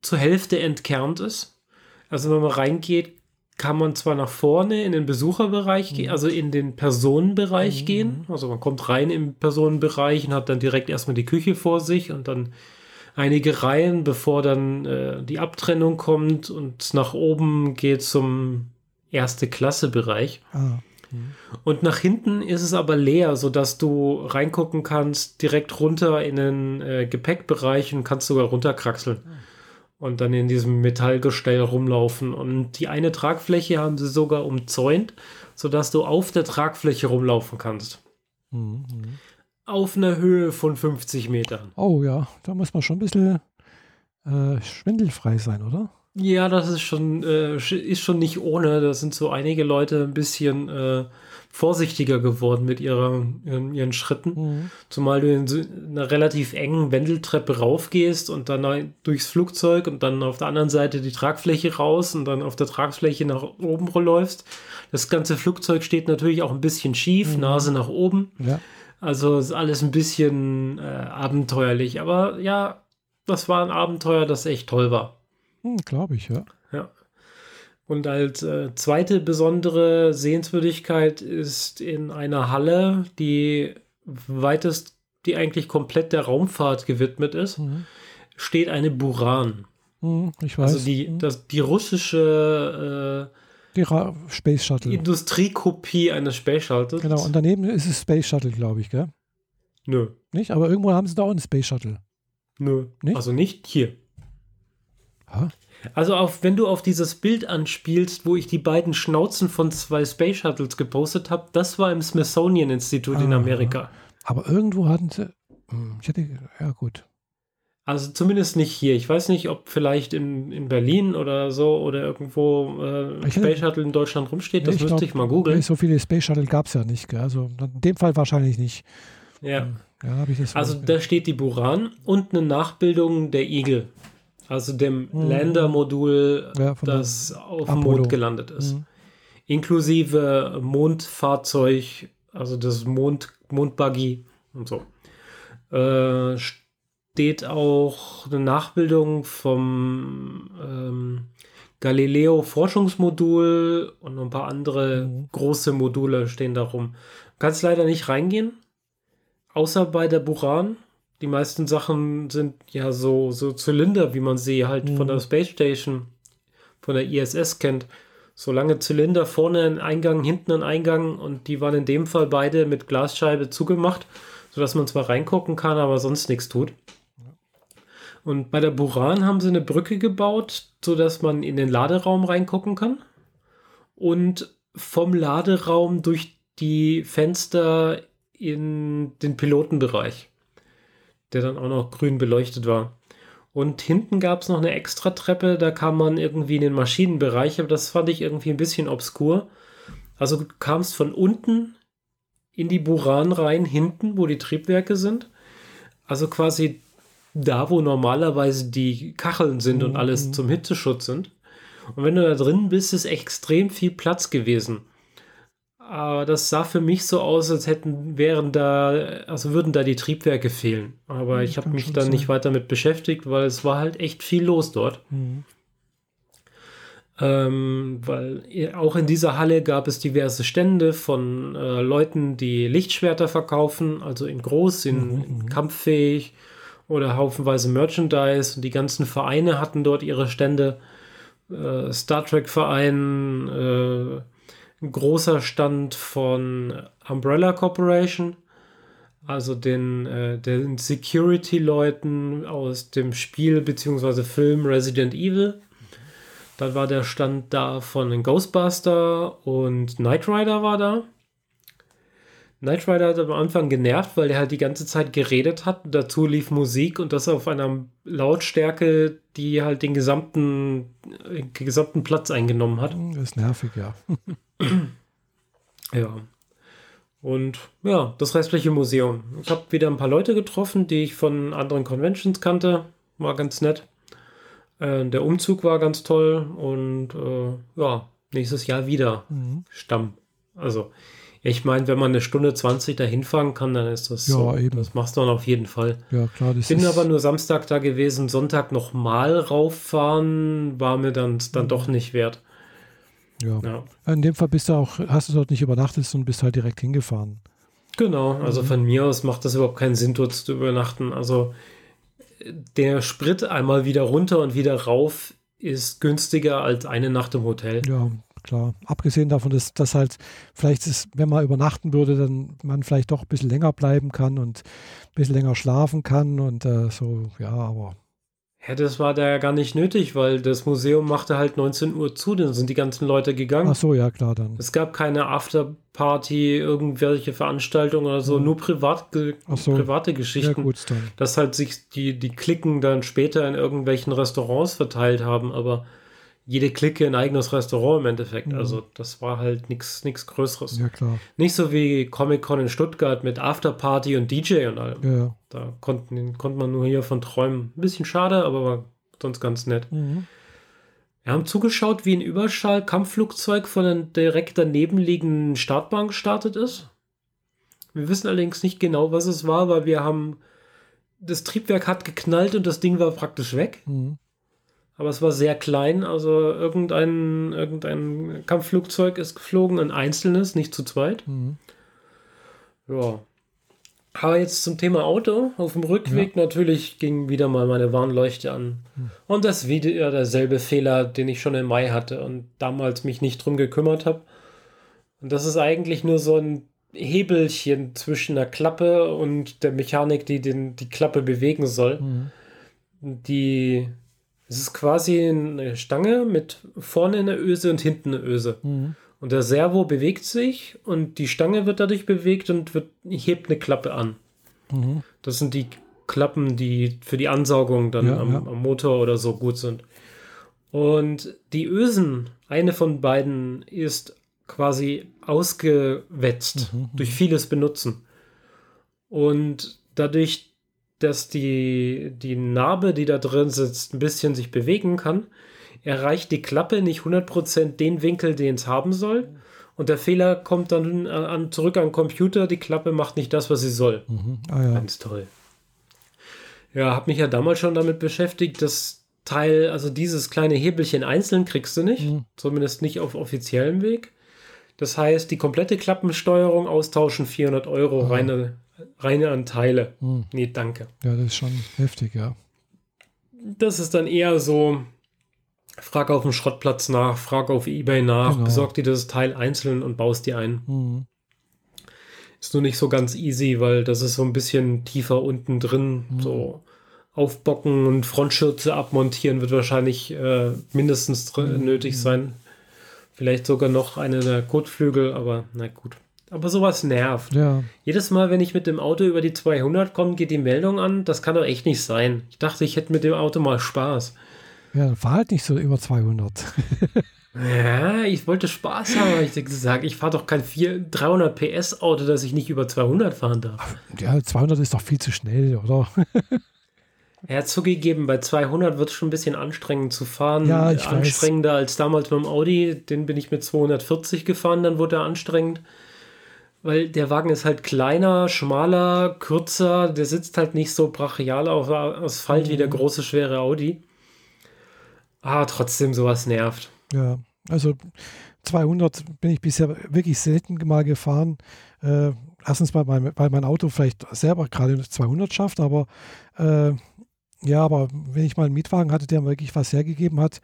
zur Hälfte entkernt ist. Also wenn man reingeht, kann man zwar nach vorne in den Besucherbereich gehen, Mhm. also in den Personenbereich Mhm. gehen. Also man kommt rein im Personenbereich und hat dann direkt erstmal die Küche vor sich und dann einige Reihen, bevor dann äh, die Abtrennung kommt und nach oben geht zum erste Klasse Bereich. Ah, Und nach hinten ist es aber leer, sodass du reingucken kannst, direkt runter in den äh, Gepäckbereich und kannst sogar runterkraxeln. Und dann in diesem Metallgestell rumlaufen. Und die eine Tragfläche haben sie sogar umzäunt, sodass du auf der Tragfläche rumlaufen kannst. mhm. Auf einer Höhe von 50 Metern. Oh ja, da muss man schon ein bisschen äh, schwindelfrei sein, oder? Ja, das ist schon, äh, ist schon nicht ohne. Da sind so einige Leute ein bisschen äh, vorsichtiger geworden mit ihrer, ihren, ihren Schritten. Mhm. Zumal du in so einer relativ engen Wendeltreppe raufgehst und dann durchs Flugzeug und dann auf der anderen Seite die Tragfläche raus und dann auf der Tragfläche nach oben läufst. Das ganze Flugzeug steht natürlich auch ein bisschen schief, Mhm. Nase nach oben. Ja. Also ist alles ein bisschen äh, abenteuerlich. Aber ja, das war ein Abenteuer, das echt toll war. Hm, Glaube ich, ja. Und als äh, zweite besondere Sehenswürdigkeit ist in einer Halle, die weitest, die eigentlich komplett der Raumfahrt gewidmet ist, Mhm. steht eine Buran. Mhm, ich weiß. Also die, Mhm. das, die russische die Ra Space äh, Shuttle. Industriekopie eines Space Shuttles. Genau, und daneben ist es Space Shuttle, glaube ich, gell? Nö, Nicht? Aber irgendwo haben sie da auch einen Space Shuttle. nö. Nicht? Also nicht hier. Ha? Also auf, wenn du auf dieses Bild anspielst, wo ich die beiden Schnauzen von zwei Space Shuttles gepostet habe, das war im Smithsonian Institut in Ah. Amerika. Aber irgendwo hatten sie. Hm, Ich hätte. Ja, gut. Also zumindest nicht hier. Ich weiß nicht, ob vielleicht in, in Berlin oder so oder irgendwo äh, hätte- Space Shuttle in Deutschland rumsteht. Das müsste glaub, ich mal googeln. So viele Space Shuttle gab es ja nicht, gell? Also in dem Fall wahrscheinlich nicht. Ja. Ja, habe ich das. Also da steht die Buran und eine Nachbildung der Eagle. Also dem Mhm. Landermodul, Ja, das auf dem Apollo. Mond gelandet ist. Mhm. Inklusive Mondfahrzeug, also das Mond, Mondbuggy und so. Äh, steht auch eine Nachbildung vom ähm, Galileo Forschungsmodul und ein paar andere Mhm. große Module stehen da rum. Kannst leider nicht reingehen, außer bei der Buran. Die meisten Sachen sind ja so, so Zylinder, wie man sie halt von Mhm. der Space Station, von der ISS kennt. So lange Zylinder, vorne ein Eingang, hinten ein Eingang und die waren in dem Fall beide mit Glasscheibe zugemacht, sodass man zwar reingucken kann, aber sonst nichts tut. Und bei der Buran haben sie eine Brücke gebaut, sodass man in den Laderaum reingucken kann und vom Laderaum durch die Fenster in den Pilotenbereich, der dann auch noch grün beleuchtet war. Und hinten gab es noch eine extra Treppe, da kam man irgendwie in den Maschinenbereich, aber das fand ich irgendwie ein bisschen obskur. Also du kamst von unten in die Buran rein, hinten, wo die Triebwerke sind. Also quasi da, wo normalerweise die Kacheln sind und alles Mhm. zum Hitzeschutz sind. Und wenn du da drin bist, ist extrem viel Platz gewesen. Aber das sah für mich so aus, als hätten, wären da, also würden da die Triebwerke fehlen. Aber Ja, ich habe mich dann sein. nicht weiter mit beschäftigt, weil es war halt echt viel los dort. Mhm. Ähm, weil auch in dieser Halle gab es diverse Stände von äh, Leuten, die Lichtschwerter verkaufen, also in groß, in, Mhm, in mhm. kampffähig oder haufenweise Merchandise. Und die ganzen Vereine hatten dort ihre Stände. Äh, Star Trek Verein, äh, ein großer Stand von Umbrella Corporation, also den, äh, den Security-Leuten aus dem Spiel bzw. Film Resident Evil. Dann war der Stand da von Ghostbuster und Knight Rider war da. Knight Rider hat am Anfang genervt, weil der halt die ganze Zeit geredet hat. Dazu lief Musik und das auf einer Lautstärke, die halt den gesamten, den gesamten Platz eingenommen hat. Das ist nervig, ja. Ja. Und ja, das restliche Museum. Ich habe wieder ein paar Leute getroffen, die ich von anderen Conventions kannte. War ganz nett. Äh, der Umzug war ganz toll und äh, ja, nächstes Jahr wieder Mhm. Stamm. Also, ich meine, wenn man eine Stunde 20 dahin fahren kann, dann ist das Ja, so. eben. Das machst du dann auf jeden Fall. Ja, klar, das Bin ist. aber nur Samstag da gewesen, Sonntag nochmal rauffahren, war mir dann, dann Mhm. doch nicht wert. Ja. ja. In dem Fall bist du auch, hast du dort nicht übernachtet und bist halt direkt hingefahren. Genau, also mhm. von mir aus macht das überhaupt keinen Sinn, dort zu übernachten. Also der Sprit einmal wieder runter und wieder rauf ist günstiger als eine Nacht im Hotel. Ja, klar. Abgesehen davon, dass das halt vielleicht ist, wenn man übernachten würde, dann man vielleicht doch ein bisschen länger bleiben kann und ein bisschen länger schlafen kann und äh, so, ja, aber ja, das war da ja gar nicht nötig, weil das Museum machte halt 19 Uhr zu, dann sind die ganzen Leute gegangen. Ach so, ja, klar dann. Es gab keine Afterparty, irgendwelche Veranstaltungen oder so, ja. nur privat, so. private Geschichten. Ja, gut, dann. Dass halt sich die, die Klicken dann später in irgendwelchen Restaurants verteilt haben, aber jede Clique ein eigenes Restaurant im Endeffekt. Mhm. Also das war halt nichts Größeres. Ja, klar. Nicht so wie Comic-Con in Stuttgart mit Afterparty und DJ und allem. Ja. Da konnten, konnte man nur hier von träumen. Ein bisschen schade, aber war sonst ganz nett. Mhm. Wir haben zugeschaut, wie ein Überschall-Kampfflugzeug von einer direkt daneben liegenden Startbahn gestartet ist. Wir wissen allerdings nicht genau, was es war, weil wir haben das Triebwerk hat geknallt und das Ding war praktisch weg. Mhm. Aber es war sehr klein, also irgendein, irgendein Kampfflugzeug ist geflogen, ein einzelnes, nicht zu zweit. Mhm. Ja. Aber jetzt zum Thema Auto. Auf dem Rückweg ja. natürlich ging wieder mal meine Warnleuchte an. Mhm. Und das wieder derselbe Fehler, den ich schon im Mai hatte und damals mich nicht drum gekümmert habe. Und das ist eigentlich nur so ein Hebelchen zwischen der Klappe und der Mechanik, die den, die Klappe bewegen soll. Mhm. Die es ist quasi eine Stange mit vorne eine Öse und hinten eine Öse. Mhm. Und der Servo bewegt sich und die Stange wird dadurch bewegt und wird, hebt eine Klappe an. Mhm. Das sind die Klappen, die für die Ansaugung dann ja, am, ja. am, Motor oder so gut sind. Und die Ösen, eine von beiden ist quasi ausgewetzt mhm. mhm. durch vieles Benutzen. Und dadurch dass die, die Narbe, die da drin sitzt, ein bisschen sich bewegen kann, erreicht die Klappe nicht 100% den Winkel, den es haben soll. Und der Fehler kommt dann an, zurück an den Computer, die Klappe macht nicht das, was sie soll. Mhm. Ah, ja. Ganz toll. Ja, habe mich ja damals schon damit beschäftigt, das Teil, also dieses kleine Hebelchen einzeln kriegst du nicht, mhm. zumindest nicht auf offiziellem Weg. Das heißt, die komplette Klappensteuerung austauschen, 400 Euro, mhm. reine reine Anteile. Hm. Nee, danke. Ja, das ist schon heftig, ja. Das ist dann eher so, frag auf dem Schrottplatz nach, frag auf Ebay nach, genau. besorg dir das Teil einzeln und baust dir ein. Hm. Ist nur nicht so ganz easy, weil das ist so ein bisschen tiefer unten drin. Hm. So aufbocken und Frontschürze abmontieren wird wahrscheinlich äh, mindestens hm. nötig sein. Vielleicht sogar noch eine der Kotflügel, aber na gut. Aber sowas nervt. Ja. Jedes Mal, wenn ich mit dem Auto über die 200 komme, geht die Meldung an. Das kann doch echt nicht sein. Ich dachte, ich hätte mit dem Auto mal Spaß. Ja, fahr halt nicht so über 200. ja, (laughs) ich wollte Spaß haben. Ich gesagt, ich fahre doch kein 4, 300 PS Auto, dass ich nicht über 200 fahren darf. Ja, 200 ist doch viel zu schnell, oder? (laughs) Er hat zugegeben, bei 200 wird es schon ein bisschen anstrengend zu fahren. Ja, ich Anstrengender weiß. als damals beim Audi. Den bin ich mit 240 gefahren, dann wurde er anstrengend weil der Wagen ist halt kleiner, schmaler, kürzer, der sitzt halt nicht so brachial auf Asphalt mhm. wie der mhm. große, schwere Audi. Ah, trotzdem sowas nervt. Ja, also 200 bin ich bisher wirklich selten mal gefahren. Äh, erstens mal, weil, weil mein Auto vielleicht selber gerade 200 schafft, aber äh, ja, aber wenn ich mal einen Mietwagen hatte, der wirklich was hergegeben hat,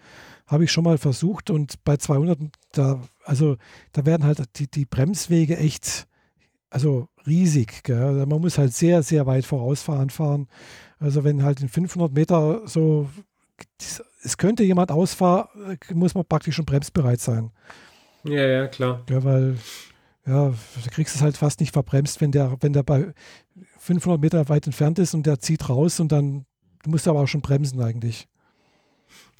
habe ich schon mal versucht und bei 200, da, also da werden halt die, die Bremswege echt, also riesig. Gell? Also man muss halt sehr, sehr weit vorausfahren fahren. Also wenn halt in 500 Meter so, es könnte jemand ausfahren, muss man praktisch schon bremsbereit sein. Ja, ja, klar. Ja, weil, ja, du kriegst es halt fast nicht verbremst, wenn der, wenn der bei 500 Meter weit entfernt ist und der zieht raus und dann Du musst aber auch schon bremsen eigentlich.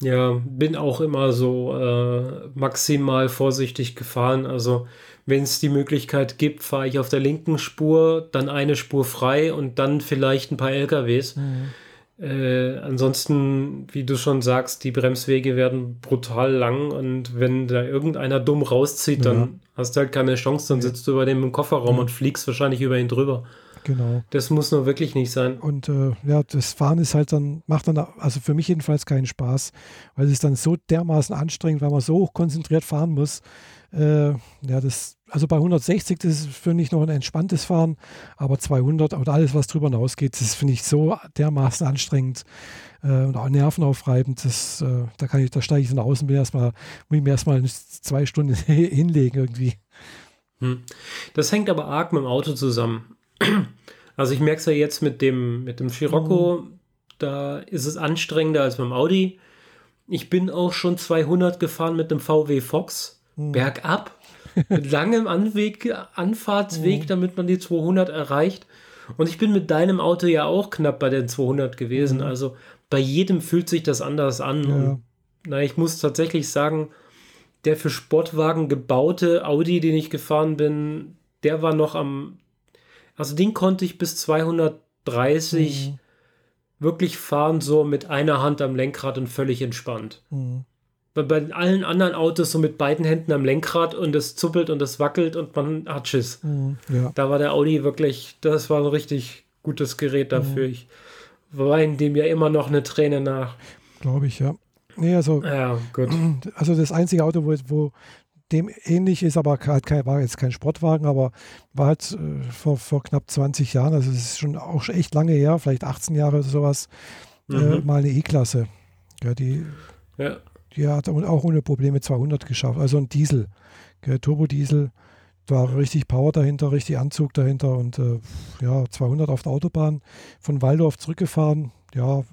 Ja, bin auch immer so äh, maximal vorsichtig gefahren. Also wenn es die Möglichkeit gibt, fahre ich auf der linken Spur, dann eine Spur frei und dann vielleicht ein paar LKWs. Mhm. Äh, ansonsten, wie du schon sagst, die Bremswege werden brutal lang und wenn da irgendeiner dumm rauszieht, ja. dann hast du halt keine Chance, dann sitzt du über dem im Kofferraum ja. und fliegst wahrscheinlich über ihn drüber. Genau. Das muss nur wirklich nicht sein. Und äh, ja, das Fahren ist halt dann, macht dann, also für mich jedenfalls keinen Spaß, weil es dann so dermaßen anstrengend, weil man so hoch konzentriert fahren muss. Äh, ja, das, also bei 160, das ist für mich noch ein entspanntes Fahren, aber 200 oder alles, was drüber hinausgeht, das finde ich so dermaßen anstrengend äh, und auch nervenaufreibend. Das, äh, da kann ich, da steige ich von außen, bin erstmal, muss ich mir erstmal zwei Stunden (laughs) hinlegen irgendwie. Hm. Das hängt aber arg mit dem Auto zusammen. (clears throat) Also ich merke es ja jetzt mit dem, mit dem Scirocco, mhm. da ist es anstrengender als beim Audi. Ich bin auch schon 200 gefahren mit dem VW Fox, mhm. bergab, mit langem Anweg, Anfahrtsweg, mhm. damit man die 200 erreicht. Und ich bin mit deinem Auto ja auch knapp bei den 200 gewesen. Mhm. Also bei jedem fühlt sich das anders an. Ja. Und, na, ich muss tatsächlich sagen, der für Sportwagen gebaute Audi, den ich gefahren bin, der war noch am. Also den konnte ich bis 230 mhm. wirklich fahren, so mit einer Hand am Lenkrad und völlig entspannt. Mhm. Weil bei allen anderen Autos so mit beiden Händen am Lenkrad und es zuppelt und es wackelt und man hat Schiss. Mhm, ja. Da war der Audi wirklich, das war ein richtig gutes Gerät dafür. Mhm. Ich weine dem ja immer noch eine Träne nach. Glaube ich, ja. Nee, also, ja, gut. (clears throat) also das einzige Auto, wo, wo dem ähnlich ist, aber halt kein, war jetzt kein Sportwagen, aber war halt äh, vor, vor knapp 20 Jahren, also es ist schon auch echt lange her, vielleicht 18 Jahre oder sowas, äh, mhm. äh, mal eine E-Klasse. Ja, die, ja. die hat auch ohne Probleme 200 geschafft, also ein Diesel, gell, Turbodiesel, da war richtig Power dahinter, richtig Anzug dahinter und äh, ja, 200 auf der Autobahn von Waldorf zurückgefahren, ja,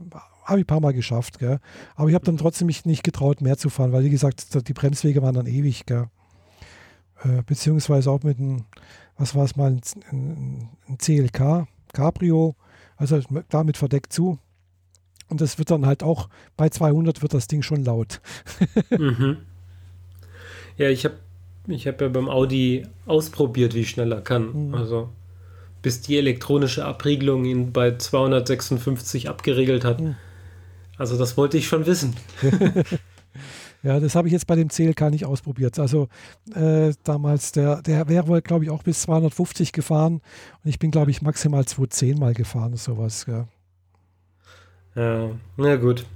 habe ich ein paar Mal geschafft, gell? aber ich habe dann trotzdem mich nicht getraut, mehr zu fahren, weil wie gesagt, die Bremswege waren dann ewig, gell? Äh, beziehungsweise auch mit einem, was war es mal, ein, ein, CLK, Cabrio, also damit verdeckt zu. Und das wird dann halt auch, bei 200 wird das Ding schon laut. (laughs) mhm. Ja, ich habe ich hab ja beim Audi ausprobiert, wie schnell er kann. Mhm. Also bis die elektronische Abriegelung ihn bei 256 abgeregelt hat. Mhm. Also das wollte ich schon wissen. (laughs) ja, das habe ich jetzt bei dem CLK nicht ausprobiert. Also äh, damals, der, der wäre wohl, glaube ich, auch bis 250 gefahren und ich bin, glaube ich, maximal 210 mal gefahren, sowas. Ja. ja, na gut.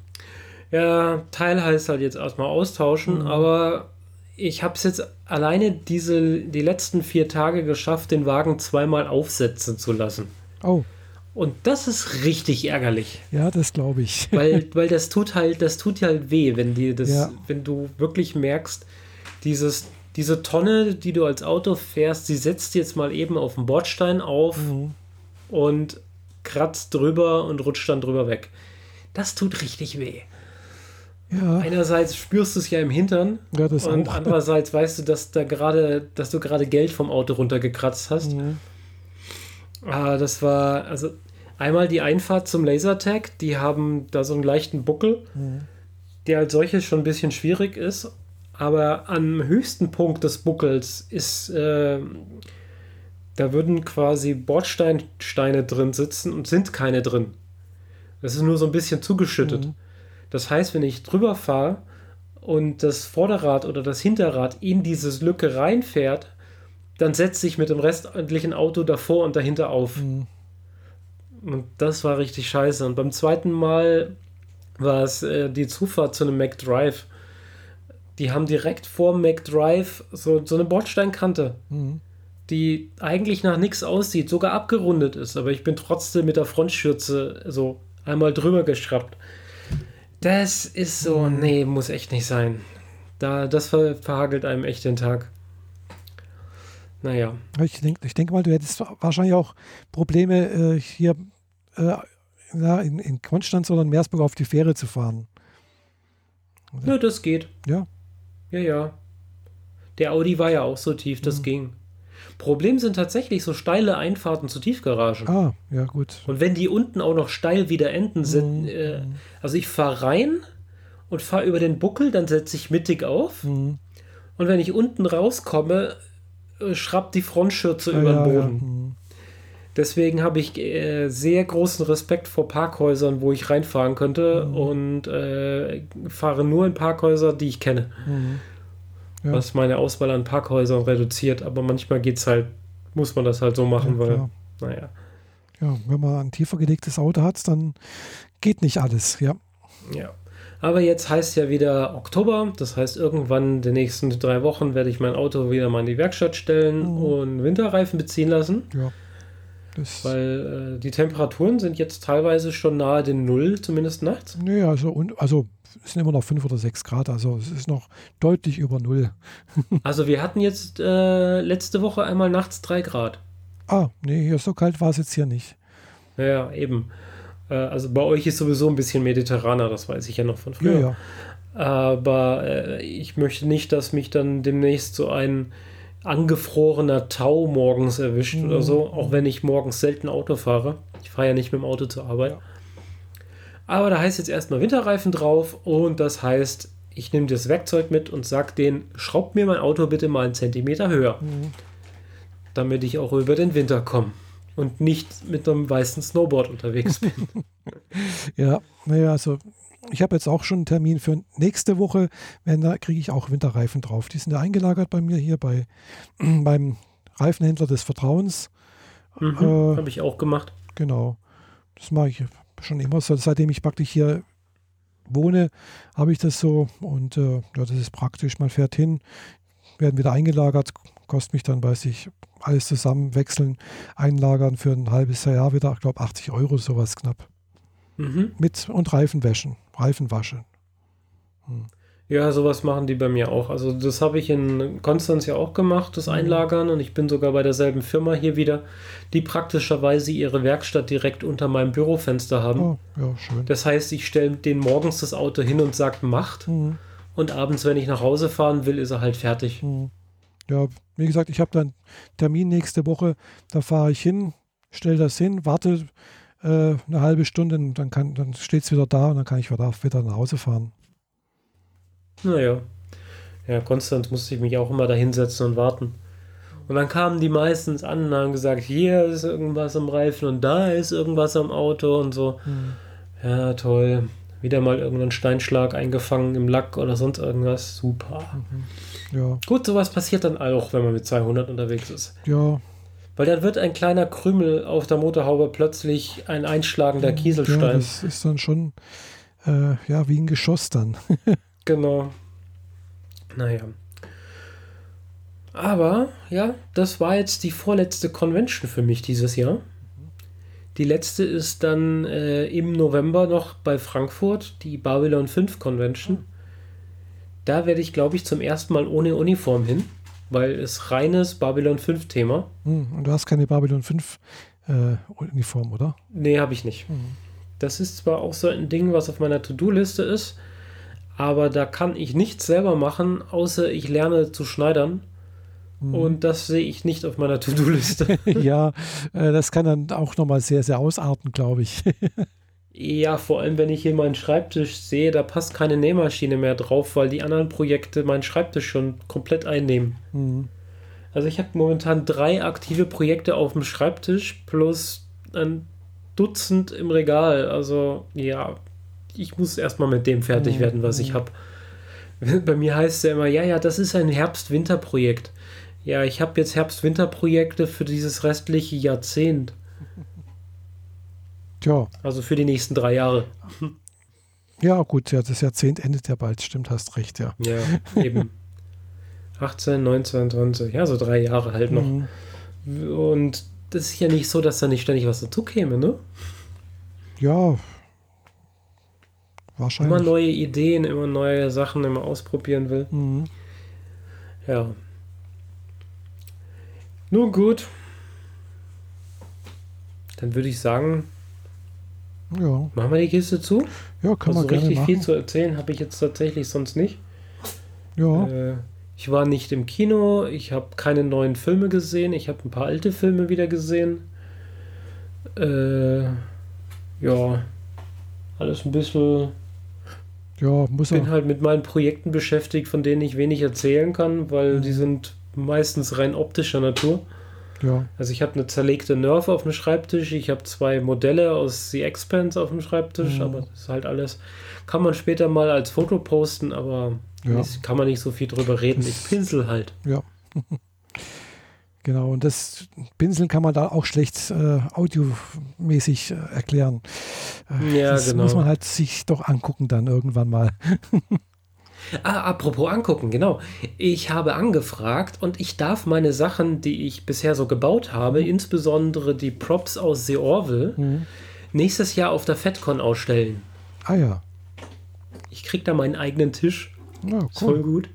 Ja, Teil heißt halt jetzt erstmal austauschen, mhm. aber ich habe es jetzt alleine diese, die letzten vier Tage geschafft, den Wagen zweimal aufsetzen zu lassen. Oh. Und das ist richtig ärgerlich. Ja, das glaube ich. (laughs) weil, weil das tut halt, das tut halt weh, wenn dir das, ja. wenn du wirklich merkst, dieses, diese Tonne, die du als Auto fährst, sie setzt jetzt mal eben auf den Bordstein auf mhm. und kratzt drüber und rutscht dann drüber weg. Das tut richtig weh. Ja. Einerseits spürst du es ja im Hintern ja, und auch. (laughs) andererseits weißt du, dass da gerade, dass du gerade Geld vom Auto runtergekratzt hast. Mhm. Ah, das war, also Einmal die Einfahrt zum Lasertag, die haben da so einen leichten Buckel, mhm. der als solches schon ein bisschen schwierig ist. Aber am höchsten Punkt des Buckels ist, äh, da würden quasi Bordsteinsteine drin sitzen und sind keine drin. Das ist nur so ein bisschen zugeschüttet. Mhm. Das heißt, wenn ich drüber fahre und das Vorderrad oder das Hinterrad in diese Lücke reinfährt, dann setze ich mit dem restlichen Auto davor und dahinter auf. Mhm. Und das war richtig scheiße. Und beim zweiten Mal war es äh, die Zufahrt zu einem McDrive. Die haben direkt vor McDrive so, so eine Bordsteinkante, mhm. die eigentlich nach nichts aussieht, sogar abgerundet ist. Aber ich bin trotzdem mit der Frontschürze so einmal drüber geschraubt. Das ist so, mhm. nee, muss echt nicht sein. Da, das ver verhagelt einem echt den Tag. Naja. Ich denke ich denk mal, du hättest wahrscheinlich auch Probleme äh, hier äh, in, in Konstanz oder in Meersburg auf die Fähre zu fahren. Oder? Ja, das geht. Ja. Ja, ja. Der Audi war ja auch so tief, das mhm. ging. Problem sind tatsächlich so steile Einfahrten zu Tiefgaragen. Ah, ja, gut. Und wenn die unten auch noch steil wieder enden sind, mhm. äh, also ich fahre rein und fahre über den Buckel, dann setze ich mittig auf. Mhm. Und wenn ich unten rauskomme, schrappt die Frontschürze ah, über den Boden. Ja, ja. Mhm. Deswegen habe ich äh, sehr großen Respekt vor Parkhäusern, wo ich reinfahren könnte mhm. und äh, fahre nur in Parkhäuser, die ich kenne. Mhm. Ja. Was meine Auswahl an Parkhäusern reduziert, aber manchmal geht's halt, muss man das halt so machen, ja, weil, naja. Ja, wenn man ein tiefer gelegtes Auto hat, dann geht nicht alles, ja. Ja. Aber jetzt heißt ja wieder Oktober, das heißt, irgendwann in den nächsten drei Wochen werde ich mein Auto wieder mal in die Werkstatt stellen mhm. und Winterreifen beziehen lassen. Ja. Weil äh, die Temperaturen sind jetzt teilweise schon nahe den Null, zumindest nachts. Nee, also, und, also es sind immer noch 5 oder 6 Grad, also es ist noch deutlich über Null. (laughs) also wir hatten jetzt äh, letzte Woche einmal nachts 3 Grad. Ah, nee, hier so kalt war es jetzt hier nicht. Ja, eben. Äh, also bei euch ist sowieso ein bisschen mediterraner, das weiß ich ja noch von früher. Ja, ja. Aber äh, ich möchte nicht, dass mich dann demnächst so ein angefrorener Tau morgens erwischt mhm. oder so, auch wenn ich morgens selten Auto fahre. Ich fahre ja nicht mit dem Auto zur Arbeit. Ja. Aber da heißt jetzt erstmal Winterreifen drauf und das heißt, ich nehme das Werkzeug mit und sage denen, schraubt mir mein Auto bitte mal einen Zentimeter höher, mhm. damit ich auch über den Winter komme und nicht mit einem weißen Snowboard unterwegs bin. (laughs) ja, naja, also ich habe jetzt auch schon einen Termin für nächste Woche, wenn da kriege ich auch Winterreifen drauf. Die sind ja eingelagert bei mir hier bei (clears throat) beim Reifenhändler des Vertrauens. Mhm, äh, habe ich auch gemacht. Genau. Das mache ich schon immer so. Seitdem ich praktisch hier wohne, habe ich das so und äh, ja, das ist praktisch. Man fährt hin, werden wieder eingelagert, kostet mich dann, weiß ich, alles zusammen wechseln, einlagern für ein halbes Jahr wieder, ich glaube 80 Euro, sowas knapp. Mhm. Mit und Reifenwäschen, Reifenwaschen. Hm. Ja, sowas machen die bei mir auch. Also das habe ich in Konstanz ja auch gemacht, das mhm. Einlagern. Und ich bin sogar bei derselben Firma hier wieder, die praktischerweise ihre Werkstatt direkt unter meinem Bürofenster haben. Oh, ja, schön. Das heißt, ich stelle den morgens das Auto hin und sage, macht. Mhm. Und abends, wenn ich nach Hause fahren will, ist er halt fertig. Mhm. Ja, wie gesagt, ich habe dann Termin nächste Woche. Da fahre ich hin, stelle das hin, warte äh, eine halbe Stunde und dann, dann steht es wieder da und dann kann ich wieder, wieder nach Hause fahren. Naja. Ja, konstant musste ich mich auch immer da hinsetzen und warten. Und dann kamen die meistens an und haben gesagt, hier ist irgendwas am Reifen und da ist irgendwas am Auto und so. Mhm. Ja, toll. Wieder mal irgendein Steinschlag eingefangen im Lack oder sonst irgendwas. Super. Mhm. Ja. Gut, sowas passiert dann auch, wenn man mit 200 unterwegs ist. Ja. Weil dann wird ein kleiner Krümel auf der Motorhaube plötzlich ein einschlagender Kieselstein. Ja, das ist dann schon äh, ja, wie ein Geschoss dann. (laughs) Genau. Naja. Aber, ja, das war jetzt die vorletzte Convention für mich dieses Jahr. Die letzte ist dann äh, im November noch bei Frankfurt, die Babylon 5 Convention. Da werde ich, glaube ich, zum ersten Mal ohne Uniform hin, weil es reines Babylon 5 Thema. Hm, und du hast keine Babylon 5 äh, Uniform, oder? Nee, habe ich nicht. Hm. Das ist zwar auch so ein Ding, was auf meiner To-Do-Liste ist, aber da kann ich nichts selber machen, außer ich lerne zu schneidern. Mhm. Und das sehe ich nicht auf meiner To-Do-Liste. (laughs) ja, äh, das kann dann auch nochmal sehr, sehr ausarten, glaube ich. (laughs) ja, vor allem, wenn ich hier meinen Schreibtisch sehe, da passt keine Nähmaschine mehr drauf, weil die anderen Projekte meinen Schreibtisch schon komplett einnehmen. Mhm. Also ich habe momentan drei aktive Projekte auf dem Schreibtisch plus ein Dutzend im Regal. Also ja, ich muss erstmal mit dem fertig werden, was ich habe. (laughs) Bei mir heißt es ja immer, ja, ja, das ist ein Herbst-Winter-Projekt. Ja, ich habe jetzt Herbst-Winter-Projekte für dieses restliche Jahrzehnt. Tja. Also für die nächsten drei Jahre. Ja, gut, ja, das Jahrzehnt endet ja bald, stimmt, hast recht, ja. Ja, eben. 18, 19, 20, ja, so drei Jahre halt noch. Mhm. Und das ist ja nicht so, dass da nicht ständig was dazu käme, ne? Ja, Wahrscheinlich. Immer neue Ideen, immer neue Sachen, immer ausprobieren will. Mhm. Ja. Nun gut. Dann würde ich sagen, ja. machen wir die Kiste zu. Ja, kann also man gerne richtig machen. viel zu erzählen habe ich jetzt tatsächlich sonst nicht. Ja. Äh, ich war nicht im Kino, ich habe keine neuen Filme gesehen, ich habe ein paar alte Filme wieder gesehen. Äh, ja, alles ein bisschen ja, muss er. bin halt mit meinen Projekten beschäftigt, von denen ich wenig erzählen kann, weil mhm. die sind meistens rein optischer Natur. Ja. Also ich habe eine zerlegte Nerf auf dem Schreibtisch, ich habe zwei Modelle aus The Expanse auf dem Schreibtisch, mhm. aber das ist halt alles, kann man später mal als Foto posten, aber ja. kann man nicht so viel drüber reden. Das, ich pinsel halt. Ja. (laughs) Genau, und das Pinseln kann man da auch schlecht äh, audiomäßig äh, erklären. Äh, Ja, das genau. muss man halt sich doch angucken dann irgendwann mal. (laughs) Ah, apropos angucken, genau. Ich habe angefragt und ich darf meine Sachen, die ich bisher so gebaut habe, insbesondere die Props aus The Orville, nächstes Jahr auf der FedCon ausstellen. Ah ja, Ich krieg da meinen eigenen Tisch. ja Ist voll cool. gut.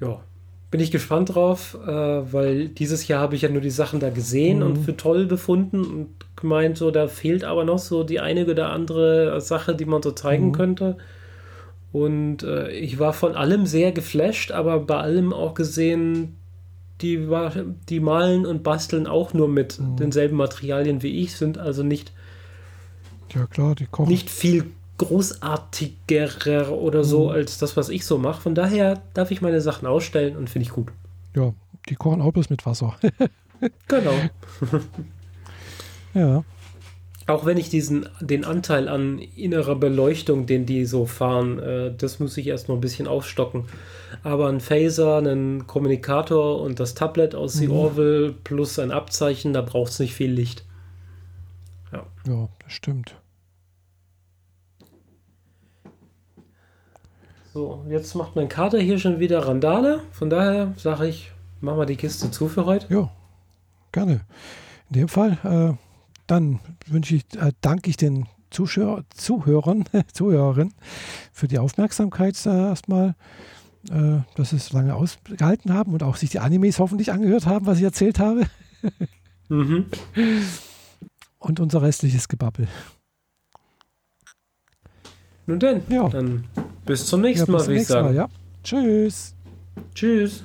Ja, bin ich gespannt drauf, äh, weil dieses Jahr habe ich ja nur die Sachen da gesehen Mhm. und für toll befunden und gemeint, so da fehlt aber noch so die eine oder andere Sache, die man so zeigen Mhm. könnte. Und äh, ich war von allem sehr geflasht, aber bei allem auch gesehen, die, war, die malen und basteln auch nur mit Mhm. denselben Materialien wie ich, sind also nicht Ja klar, die kochen. nicht viel großartiger oder so Mhm. als das, was ich so mache. Von daher darf ich meine Sachen ausstellen und finde ich gut. Ja, die kochen auch bloß mit Wasser. (laughs) Genau. ja, Auch wenn ich diesen, den Anteil an innerer Beleuchtung, den die so fahren, äh, das muss ich erst noch ein bisschen aufstocken. Aber ein Phaser, einen Kommunikator und das Tablet aus The Mhm. Orville plus ein Abzeichen, da braucht es nicht viel Licht. ja, das stimmt. So, jetzt macht mein Kater hier schon wieder Randale. Von daher sage ich, machen wir die Kiste zu für heute. Ja, gerne. In dem Fall, äh, dann wünsche ich, äh, danke ich den Zuschauer, Zuhörern, (laughs) Zuhörerinnen für die Aufmerksamkeit äh, erstmal, äh, dass sie es lange ausgehalten haben und auch sich die Animes hoffentlich angehört haben, was ich erzählt habe (laughs) Mhm. und unser restliches Gebabbel. Nun denn, Ja. dann bis zum nächsten Ja, Mal, bis zum würde ich sagen. Mal, ja. Tschüss. Tschüss.